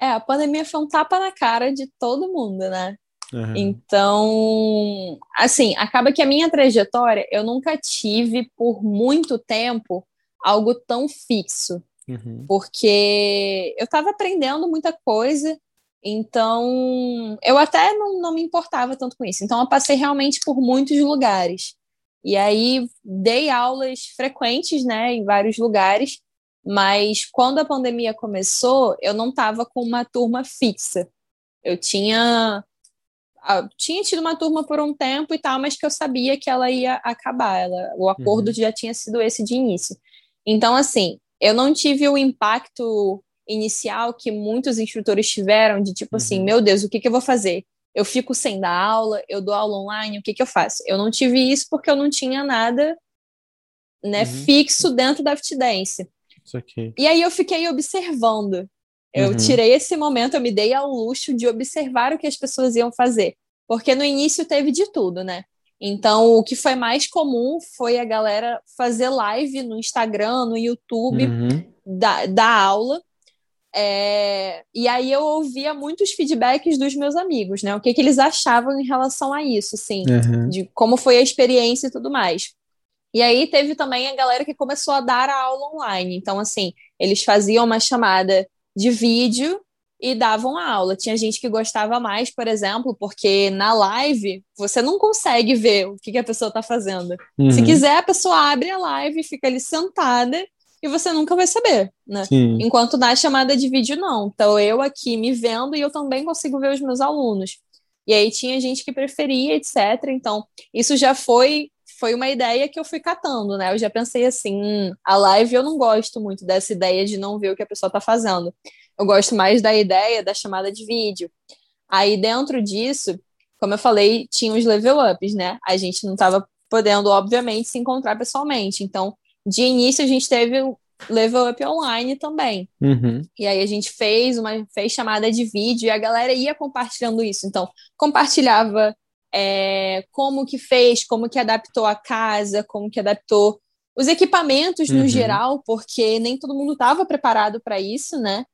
É, a pandemia foi um tapa na cara de todo mundo, né? Aham. Então, assim, acaba que a minha trajetória, eu nunca tive por muito tempo algo tão fixo, Uhum. porque eu estava aprendendo muita coisa, então eu até não, não me importava tanto com isso. Então, eu passei realmente por muitos lugares. E aí, dei aulas frequentes, né, em vários lugares, mas quando a pandemia começou, eu não estava com uma turma fixa. Eu tinha ah, tinha tido uma turma por um tempo e tal, mas que eu sabia que ela ia acabar. Ela, o acordo Uhum. já tinha sido esse de início. Então, assim, eu não tive o impacto inicial que muitos instrutores tiveram, de tipo assim, Uhum. meu Deus, o que que eu vou fazer? Eu fico sem dar aula, eu dou aula online, o que que eu faço? Eu não tive isso porque eu não tinha nada né, Uhum. fixo dentro da Fit Dance. Isso aqui. E aí eu fiquei observando. Eu Uhum. tirei esse momento, eu me dei ao luxo de observar o que as pessoas iam fazer. Porque no início teve de tudo, né? Então, o que foi mais comum foi a galera fazer live no Instagram, no YouTube, Uhum. da, da aula. É, e aí eu ouvia muitos feedbacks dos meus amigos, né? O que, que eles achavam em relação a isso, assim Uhum. de como foi a experiência e tudo mais. E aí teve também a galera que começou a dar a aula online. Então, assim, eles faziam uma chamada de vídeo e davam a aula. Tinha gente que gostava mais, por exemplo, porque na live você não consegue ver o que, que a pessoa está fazendo. Se Uhum. quiser, a pessoa abre a live, fica ali sentada e você nunca vai saber, né? Sim. Enquanto na chamada de vídeo, não. Então, eu aqui me vendo e eu também consigo ver os meus alunos. E aí tinha gente que preferia, etc. Então, isso já foi foi uma ideia que eu fui catando, né? Eu já pensei assim, hum, a live eu não gosto muito dessa ideia de não ver o que a pessoa está fazendo. Eu gosto mais da ideia da chamada de vídeo. Aí dentro disso, como eu falei, tinha os level ups, né? A gente não estava podendo, obviamente, se encontrar pessoalmente. Então, de início, a gente teve o level up online também. Uhum. E aí a gente fez uma fez chamada de vídeo e a galera ia compartilhando isso. Então, compartilhava é, como que fez, como que adaptou a casa, como que adaptou os equipamentos no Uhum. geral, porque nem todo mundo estava preparado para isso, né?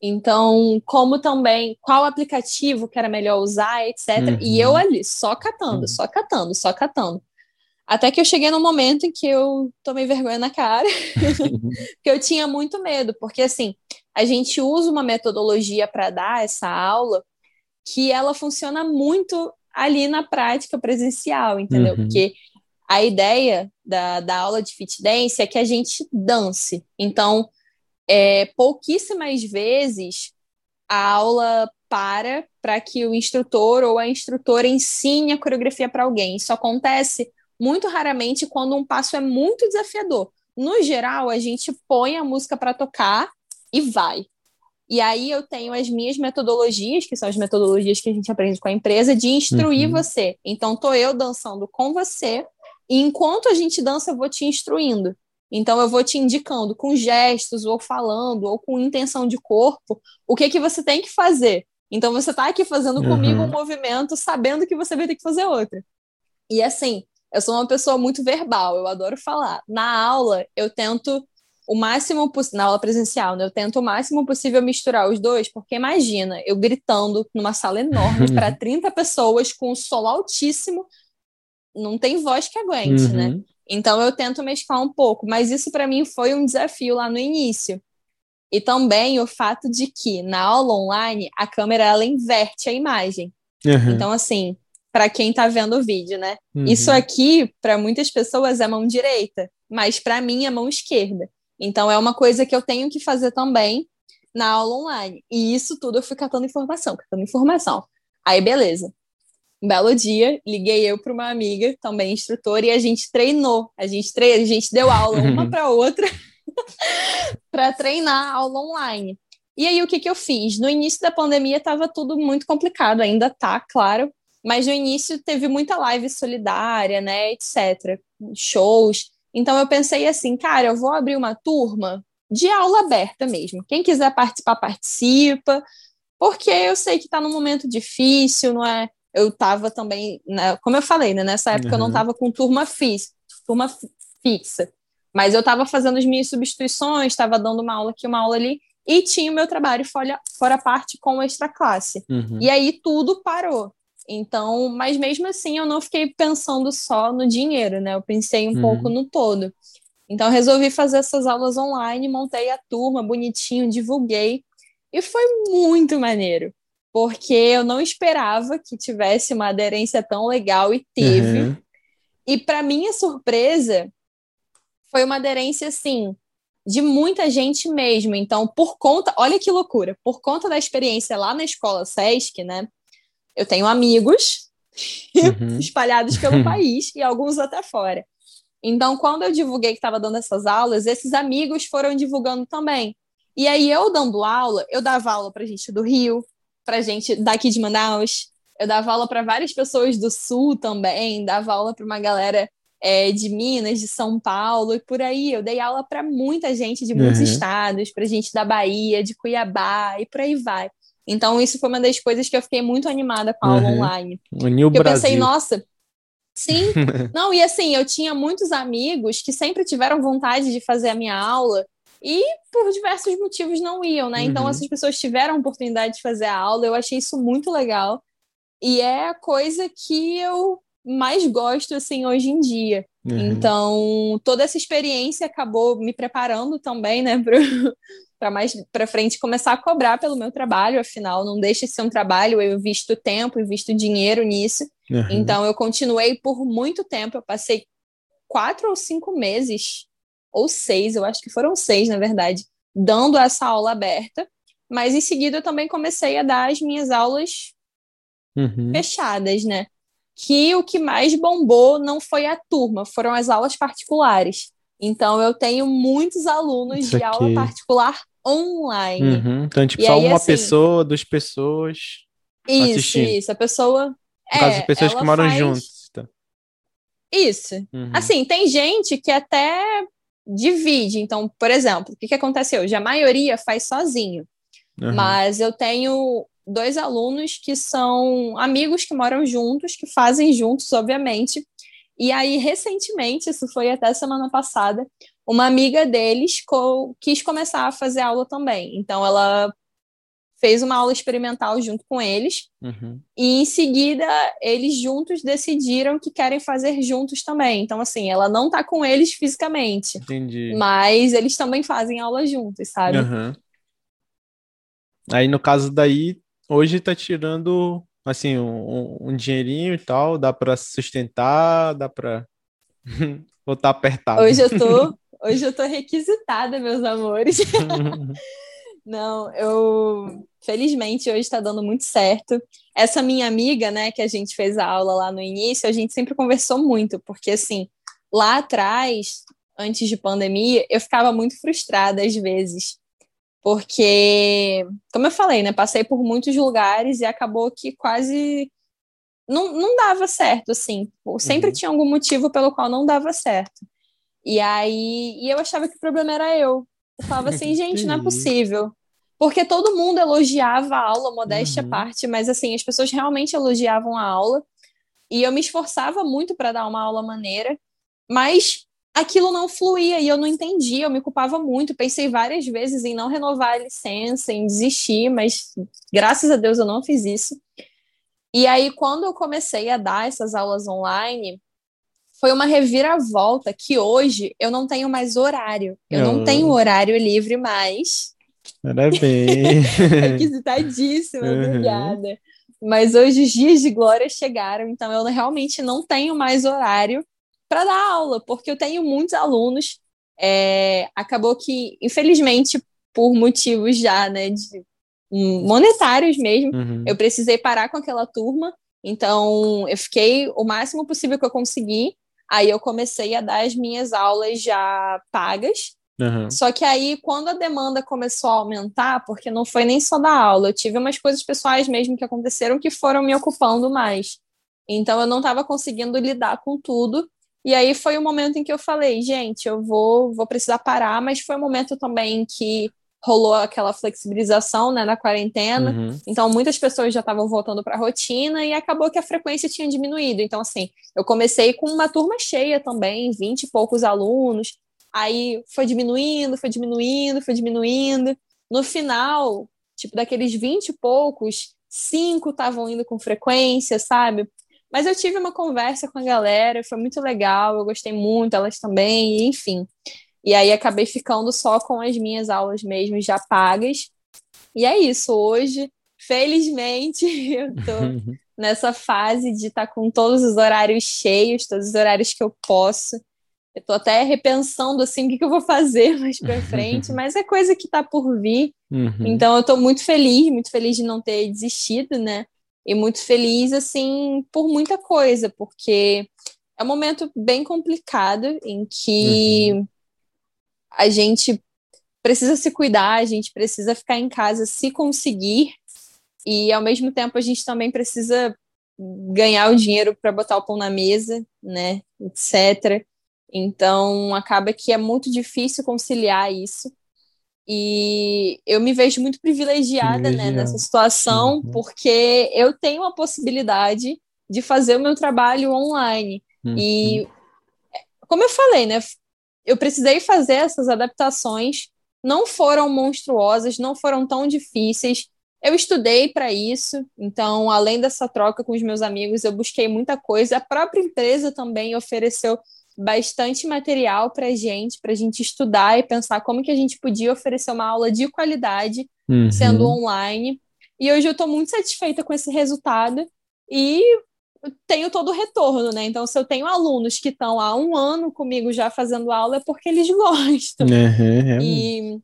Então, como também, qual aplicativo que era melhor usar, etc. E eu Uhum. ali, só catando, Uhum. só catando, só catando. Até que eu cheguei num momento em que eu tomei vergonha na cara, [LAUGHS] porque eu tinha muito medo, porque assim, a gente usa uma metodologia para dar essa aula que ela funciona muito ali na prática presencial, entendeu? Uhum. Porque a ideia da, da aula de fit dance é que a gente dance. Então, é, pouquíssimas vezes a aula para para que o instrutor ou a instrutora ensine a coreografia para alguém. Isso acontece muito raramente quando um passo é muito desafiador. No geral, a gente põe a música para tocar e vai. E aí eu tenho as minhas metodologias, que são as metodologias que a gente aprende com a empresa, de instruir Uhum. você. Então, tô eu dançando com você, e enquanto a gente dança, eu vou te instruindo. Então, eu vou te indicando com gestos, ou falando, ou com intenção de corpo, o que que você tem que fazer. Então, você tá aqui fazendo comigo Uhum. um movimento, sabendo que você vai ter que fazer outro. E assim, eu sou uma pessoa muito verbal, eu adoro falar. Na aula, eu tento o máximo possível, na aula presencial, né? Eu tento o máximo possível misturar os dois, porque imagina, eu gritando numa sala enorme para 30 [LAUGHS] pessoas com um solo altíssimo, não tem voz que aguente, né? Uhum. Então eu tento mesclar um pouco, mas isso para mim foi um desafio lá no início. E também o fato de que na aula online a câmera ela inverte a imagem. Uhum. Então assim, para quem tá vendo o vídeo, né? Uhum. Isso aqui para muitas pessoas é mão direita, mas para mim é mão esquerda. Então é uma coisa que eu tenho que fazer também na aula online. E isso tudo eu fui catando informação, catando informação. Aí beleza. Um belo dia, liguei eu para uma amiga, também instrutora, e a gente treinou. A gente, tre... a gente deu aula [LAUGHS] uma para outra [LAUGHS] para treinar aula online. E aí, o que, que eu fiz? No início da pandemia estava tudo muito complicado, ainda tá, claro, mas no início teve muita live solidária, né, etc. Shows. Então eu pensei assim, cara, eu vou abrir uma turma de aula aberta mesmo. Quem quiser participar, participa, porque eu sei que está num momento difícil, não é? Eu estava também, né, como eu falei, né, nessa época eu não Uhum. estava com turma, fis, turma fi- fixa, mas eu estava fazendo as minhas substituições, estava dando uma aula aqui, uma aula ali, e tinha o meu trabalho fora, fora parte com extra classe. Uhum. E aí tudo parou. Então, mas mesmo assim eu não fiquei pensando só no dinheiro, né? Eu pensei um Uhum. pouco no todo. Então resolvi fazer essas aulas online, montei a turma bonitinho, divulguei e foi muito maneiro, porque eu não esperava que tivesse uma aderência tão legal e teve. Uhum. E para minha surpresa, foi uma aderência assim de muita gente mesmo. Então, por conta, olha que loucura, por conta da experiência lá na escola SESC, né? Eu tenho amigos [LAUGHS] Uhum. espalhados pelo [LAUGHS] país e alguns até fora. Então, quando eu divulguei que estava dando essas aulas, esses amigos foram divulgando também. E aí, eu dando aula, eu dava aula para gente do Rio, para gente daqui de Manaus, eu dava aula para várias pessoas do Sul também, dava aula para uma galera é, de Minas, de São Paulo e por aí. Eu dei aula para muita gente de muitos Uhum. estados, para gente da Bahia, de Cuiabá e por aí vai. Então, isso foi uma das coisas que eu fiquei muito animada com a aula Uhum. online. Uniu Porque eu Brasil. pensei, nossa, sim. [LAUGHS] Não, e assim, eu tinha muitos amigos que sempre tiveram vontade de fazer a minha aula e por diversos motivos não iam, né? Então Uhum. essas pessoas tiveram a oportunidade de fazer a aula, eu achei isso muito legal. E é a coisa que eu mais gosto, assim, hoje em dia. Uhum. Então, toda essa experiência acabou me preparando também, né, [LAUGHS] para mais para frente começar a cobrar pelo meu trabalho, afinal, não deixa de ser um trabalho, eu invisto tempo, invisto dinheiro nisso. Uhum. Então, eu continuei por muito tempo, eu passei quatro ou cinco meses, ou seis, eu acho que foram seis, na verdade, dando essa aula aberta. Mas em seguida eu também comecei a dar as minhas aulas Uhum. fechadas, né? Que o que mais bombou não foi a turma, foram as aulas particulares. Então eu tenho muitos alunos Isso de aula particular online. Uhum. Então, tipo, E só aí, uma assim, pessoa, duas pessoas. Isso, Assistindo. isso. A pessoa. No caso, é, de pessoas que moram faz- juntos. Tá? Isso. Uhum. Assim, tem gente que até divide. Então, por exemplo, o que, que aconteceu? Já a maioria faz sozinho. Uhum. Mas eu tenho dois alunos que são amigos que moram juntos, que fazem juntos, obviamente. E aí, recentemente, isso foi até semana passada, uma amiga deles co- quis começar a fazer aula também. Então, ela fez uma aula experimental junto com eles. Uhum. E em seguida, eles juntos decidiram que querem fazer juntos também. Então, assim, ela não tá com eles fisicamente, Entendi. mas eles também fazem aula juntos, sabe? Uhum. Aí no caso daí, hoje tá tirando assim um, um dinheirinho e tal, dá para sustentar, dá para ou tá apertado. Hoje eu tô, [LAUGHS] hoje eu tô requisitada, meus amores. [LAUGHS] [LAUGHS] Não, eu felizmente hoje está dando muito certo. Essa minha amiga, né, que a gente fez a aula lá no início, a gente sempre conversou muito, porque assim, lá atrás, antes de pandemia, eu ficava muito frustrada às vezes. Porque, como eu falei, né, passei por muitos lugares e acabou que quase não, não dava certo, assim. Sempre uhum. tinha algum motivo pelo qual não dava certo. E aí, e eu achava que o problema era eu. Eu falava assim, [LAUGHS] gente, não é possível. Porque todo mundo elogiava a aula, modéstia à uhum. parte, mas assim, as pessoas realmente elogiavam a aula. E eu me esforçava muito para dar uma aula maneira, mas aquilo não fluía e eu não entendia, eu me culpava muito. Pensei várias vezes em não renovar a licença, em desistir, mas graças a Deus eu não fiz isso. E aí, quando eu comecei a dar essas aulas online, foi uma reviravolta que hoje eu não tenho mais horário. Eu não tenho horário livre mais. Parabéns. [LAUGHS] Requisitadíssima, uhum. obrigada. Mas hoje os dias de glória chegaram, então eu realmente não tenho mais horário para dar aula, porque eu tenho muitos alunos. É, acabou que, infelizmente, por motivos já, né, de, monetários mesmo, uhum. eu precisei parar com aquela turma. Então, eu fiquei o máximo possível que eu consegui. Aí eu comecei a dar as minhas aulas já pagas. Uhum. Só que aí, quando a demanda começou a aumentar, porque não foi nem só da aula, eu tive umas coisas pessoais mesmo que aconteceram que foram me ocupando mais. Então, eu não estava conseguindo lidar com tudo. E aí foi o momento em que eu falei, gente, eu vou, vou precisar parar, mas foi um momento também que rolou aquela flexibilização né, na quarentena, uhum. então muitas pessoas já estavam voltando para a rotina e acabou que a frequência tinha diminuído. Então, assim, eu comecei com uma turma cheia também, 20 e poucos alunos, aí foi diminuindo, foi diminuindo, foi diminuindo. No final, tipo, daqueles 20 e poucos, cinco estavam indo com frequência, sabe? Mas eu tive uma conversa com a galera, foi muito legal, eu gostei muito, elas também, enfim. E aí acabei ficando só com as minhas aulas mesmo já pagas. E é isso, hoje, felizmente, [LAUGHS] eu tô nessa fase de estar tá com todos os horários cheios, todos os horários que eu posso. Eu tô até repensando assim o que, que eu vou fazer [LAUGHS] mais para frente, [LAUGHS] mas é coisa que tá por vir. Uhum. Então eu tô muito feliz, muito feliz de não ter desistido, né? e muito feliz, assim, por muita coisa, porque é um momento bem complicado em que uhum. A gente precisa se cuidar, a gente precisa ficar em casa se conseguir, e ao mesmo tempo a gente também precisa ganhar o dinheiro para botar o pão na mesa, né, etc. Então acaba que é muito difícil conciliar isso. E eu me vejo muito privilegiada né, nessa situação, uhum. porque eu tenho a possibilidade de fazer o meu trabalho online. Uhum. E, como eu falei, né, eu precisei fazer essas adaptações, não foram monstruosas, não foram tão difíceis. Eu estudei para isso, então, além dessa troca com os meus amigos, eu busquei muita coisa. A própria empresa também ofereceu bastante material para a gente, para a gente estudar e pensar como que a gente podia oferecer uma aula de qualidade uhum. sendo online. E hoje eu estou muito satisfeita com esse resultado e tenho todo o retorno, né? Então, se eu tenho alunos que estão há um ano comigo já fazendo aula, é porque eles [LAUGHS] gostam. Uhum. E,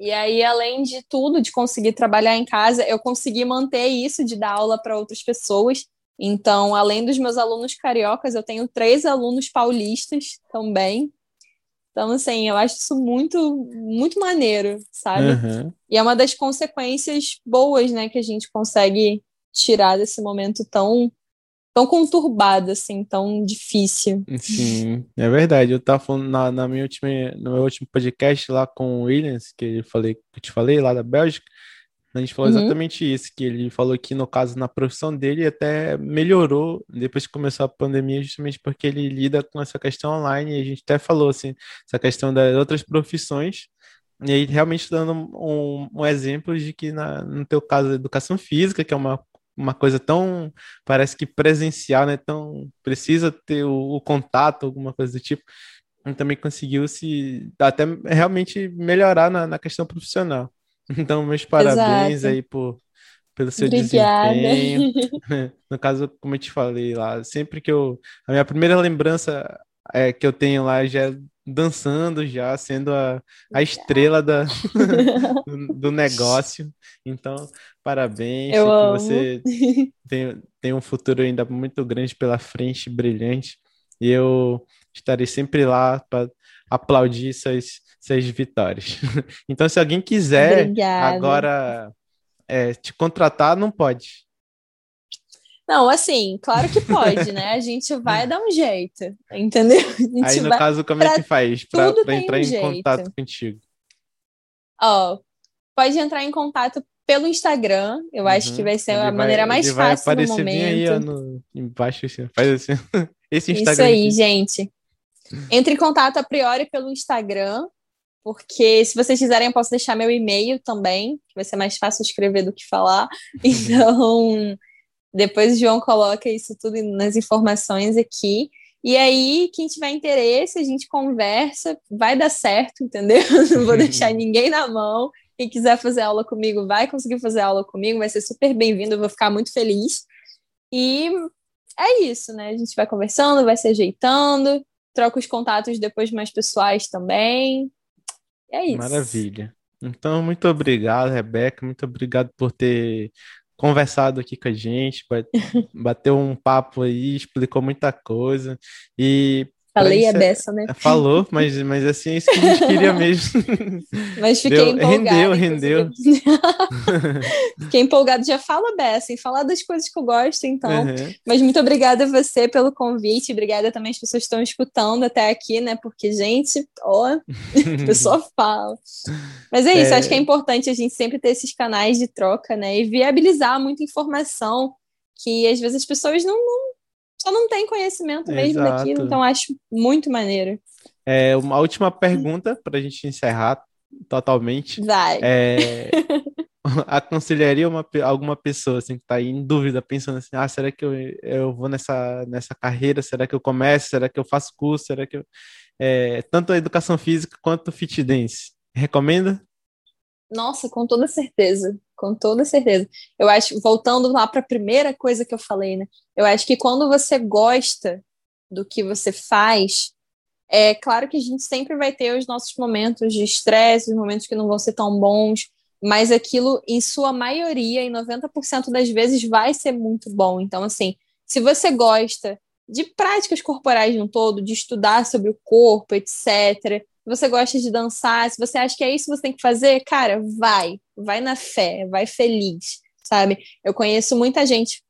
e aí, além de tudo, de conseguir trabalhar em casa, eu consegui manter isso de dar aula para outras pessoas. Então, além dos meus alunos cariocas, eu tenho três alunos paulistas também. Então, assim, eu acho isso muito, muito maneiro, sabe? Uhum. E é uma das consequências boas, né, que a gente consegue tirar desse momento tão tão conturbado, assim, tão difícil. Sim, é verdade. Eu tava falando na, na minha última, no meu último podcast lá com o Williams, que eu falei, que eu te falei, lá da Bélgica, a gente falou uhum. exatamente isso, que ele falou que no caso na profissão dele até melhorou depois que começou a pandemia, justamente porque ele lida com essa questão online, e a gente até falou assim, essa questão das outras profissões, e aí realmente dando um, um exemplo de que na, no teu caso, educação física, que é uma, uma coisa tão, parece que presencial, né, tão, precisa ter o, o contato, alguma coisa do tipo, também conseguiu se até realmente melhorar na, na questão profissional. [LAUGHS] Então, meus parabéns Exato. aí por, pelo seu Obrigada. desempenho. [LAUGHS] No caso, como eu te falei lá, sempre que eu. A minha primeira lembrança é, que eu tenho lá já dançando, já sendo a, a estrela da, [LAUGHS] do, do negócio. Então, parabéns. Eu amo. você tem, tem um futuro ainda muito grande pela frente, brilhante. E eu estarei sempre lá para aplaudir suas, suas vitórias. [LAUGHS] Então, se alguém quiser Obrigada. agora é, te contratar, não pode. Não, assim, claro que pode, né? A gente [LAUGHS] vai dar um jeito, entendeu? Aí, no vai. caso, como é que faz para entrar um em jeito. contato contigo? Ó, pode entrar em contato pelo Instagram. Eu acho que Uhum. vai ser Ele a maneira mais ele vai fácil no aparecer bem aí, ó, momento. no, embaixo, assim, faz assim. [LAUGHS] Esse Isso Instagram aí, aqui. gente. Entre em contato a priori pelo Instagram, porque se vocês quiserem, eu posso deixar meu e-mail também, que vai ser mais fácil escrever do que falar. [LAUGHS] Então, depois o João coloca isso tudo nas informações aqui. E aí, quem tiver interesse, a gente conversa, vai dar certo, entendeu? [LAUGHS] Não vou deixar [LAUGHS] ninguém na mão. Quem quiser fazer aula comigo, vai conseguir fazer aula comigo, vai ser super bem-vindo, eu vou ficar muito feliz. E é isso, né? A gente vai conversando, vai se ajeitando, troca os contatos depois mais pessoais também. É isso. Maravilha. Então, muito obrigado, Rebeca. Muito obrigado por ter conversado aqui com a gente, ba- [LAUGHS] bateu um papo aí, explicou muita coisa. E Falei a beça, né? falou, mas, mas assim, é isso que a gente queria [LAUGHS] mesmo. Mas fiquei Deu- empolgada. rendeu, inclusive. [LAUGHS] fiquei empolgada, já fala beça, em falar das coisas que eu gosto, então. Uhum. Mas muito obrigada a você pelo convite, obrigada também às pessoas que estão escutando até aqui, né? Porque, gente, ó, a [LAUGHS] pessoa fala. Mas é isso, É. acho que é importante a gente sempre ter esses canais de troca, né? E viabilizar muita informação que às vezes as pessoas não, não- só não têm conhecimento mesmo Exato. daquilo, então acho muito maneiro. É, uma última pergunta para a gente encerrar totalmente. Vai. É, [LAUGHS] aconselharia uma, alguma pessoa assim, que está em dúvida, pensando assim, ah, será que eu, eu vou nessa, nessa carreira? Será que eu começo? Será que eu faço curso? Será que eu... é, tanto a educação física quanto o fit dance. Recomenda? Nossa, com toda certeza, com toda certeza. Eu acho, voltando lá para a primeira coisa que eu falei, né? Eu acho que quando você gosta do que você faz, é claro que a gente sempre vai ter os nossos momentos de estresse, os momentos que não vão ser tão bons, mas aquilo, em sua maioria, em 90% das vezes, vai ser muito bom. Então, assim, se você gosta de práticas corporais no todo, de estudar sobre o corpo, etc., você gosta de dançar, se você acha que é isso que você tem que fazer, cara, vai, vai na fé, vai feliz, sabe? Eu conheço muita gente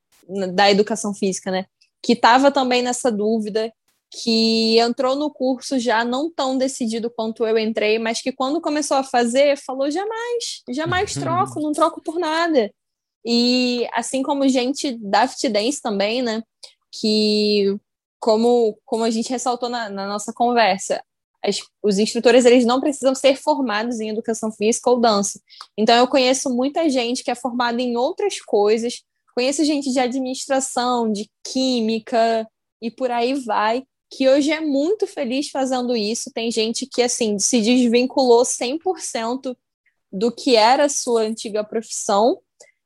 da educação física, né, que estava também nessa dúvida, que entrou no curso já não tão decidido quanto eu entrei, mas que quando começou a fazer, falou jamais, jamais troco, não troco por nada. E assim como gente da Dance também, né, que como, como a gente ressaltou na, na nossa conversa, as, os instrutores eles não precisam ser formados em educação física ou dança. Então eu conheço muita gente que é formada em outras coisas, conheço gente de administração, de química e por aí vai, que hoje é muito feliz fazendo isso. Tem gente que assim se desvinculou 100% do que era a sua antiga profissão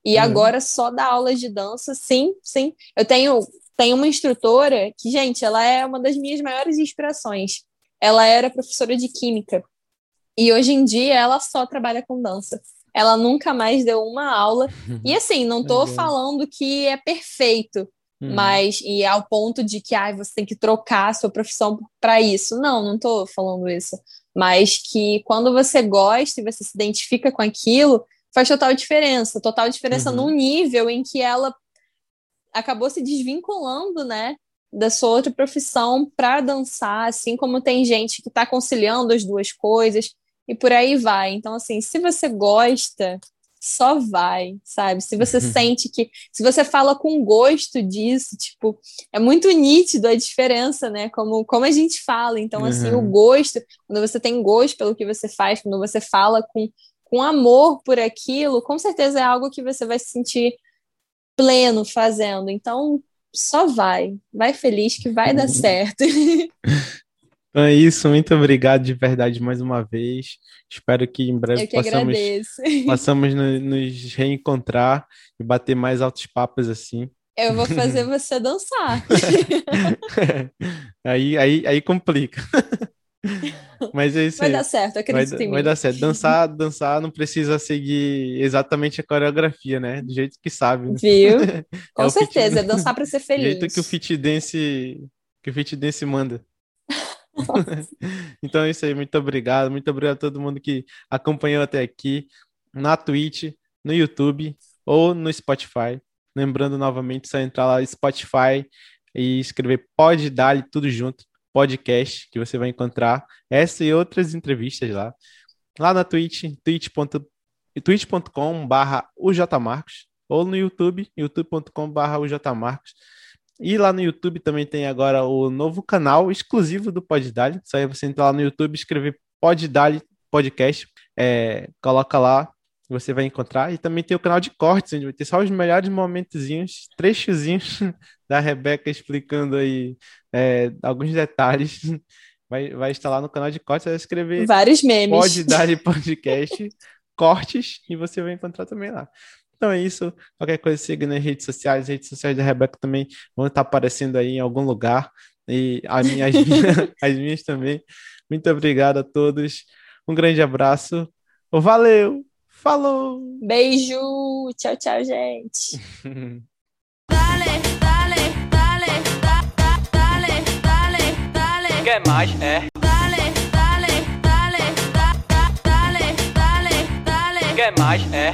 e Uhum. agora só dá aulas de dança. Sim, sim. Eu tenho tenho uma instrutora que, gente, ela é uma das minhas maiores inspirações ela era professora de química. E hoje em dia ela só trabalha com dança. Ela nunca mais deu uma aula. E [LAUGHS] assim, não Legal. falando que é perfeito, Hum. mas e ao ponto de que ah, você tem que trocar a sua profissão para isso. Não, não tô falando isso. Mas que quando você gosta e você se identifica com aquilo, faz total diferença. Total diferença Uhum. num nível em que ela acabou se desvinculando, né? Da sua outra profissão para dançar, assim como tem gente que está conciliando as duas coisas e por aí vai. Então, assim, se você gosta, só vai, sabe? Se você sente que. Se você fala com gosto disso, tipo, é muito nítido a diferença, né? Como, como a gente fala. Então, assim, Uhum. o gosto, quando você tem gosto pelo que você faz, quando você fala com, com amor por aquilo, com certeza é algo que você vai se sentir pleno fazendo. Então, só vai. Vai feliz que vai dar certo. [LAUGHS] Então é isso, muito obrigado de verdade mais uma vez. Espero que em breve que possamos, possamos no- nos reencontrar e bater mais altos papos assim. Eu vou fazer [LAUGHS] você dançar. [LAUGHS] aí, aí, aí complica. [LAUGHS] Mas é isso Vai dar certo, Vai, acredito em vai mim. dar certo. Dançar, dançar não precisa seguir exatamente a coreografia, né? Do jeito que sabe. né? Viu? [LAUGHS] Com É o fit- certeza, é [LAUGHS] dançar pra ser Do feliz. jeito que o fit dance, que o fit dance manda. Então é isso aí, muito obrigado. Muito obrigado a todo mundo que acompanhou até aqui na Twitch, no YouTube ou no Spotify. Lembrando novamente, só entrar lá no Spotify e escrever Pode Dali tudo junto, podcast, que você vai encontrar essa e outras entrevistas lá. Lá na Twitch, twitch.com barra ujmarcos ou no YouTube, youtube.com barra ujmarcos. E lá no YouTube também tem agora o novo canal exclusivo do Poddali. Só aí você entrar lá no YouTube, escrever Poddali Podcast, é, coloca lá, você vai encontrar. E também tem o canal de cortes, onde vai ter só os melhores momentozinhos, trechozinhos [LAUGHS] da Rebeca explicando aí é, alguns detalhes. [LAUGHS] Vai, vai estar lá no canal de cortes, vai escrever Vários memes. Pode dar podcast, [LAUGHS] cortes, e você vai encontrar também lá. Então é isso. Qualquer coisa, siga nas redes sociais. As redes sociais da Rebeca também vão estar aparecendo aí em algum lugar. E as, [LAUGHS] minhas, as minhas também. Muito obrigado a todos. Um grande abraço. Valeu! Falou! Beijo. Tchau, tchau, gente. Dale, Quer mais? É. Dale, dale, dale, da, da, dale, dale, dale. Quer mais? É.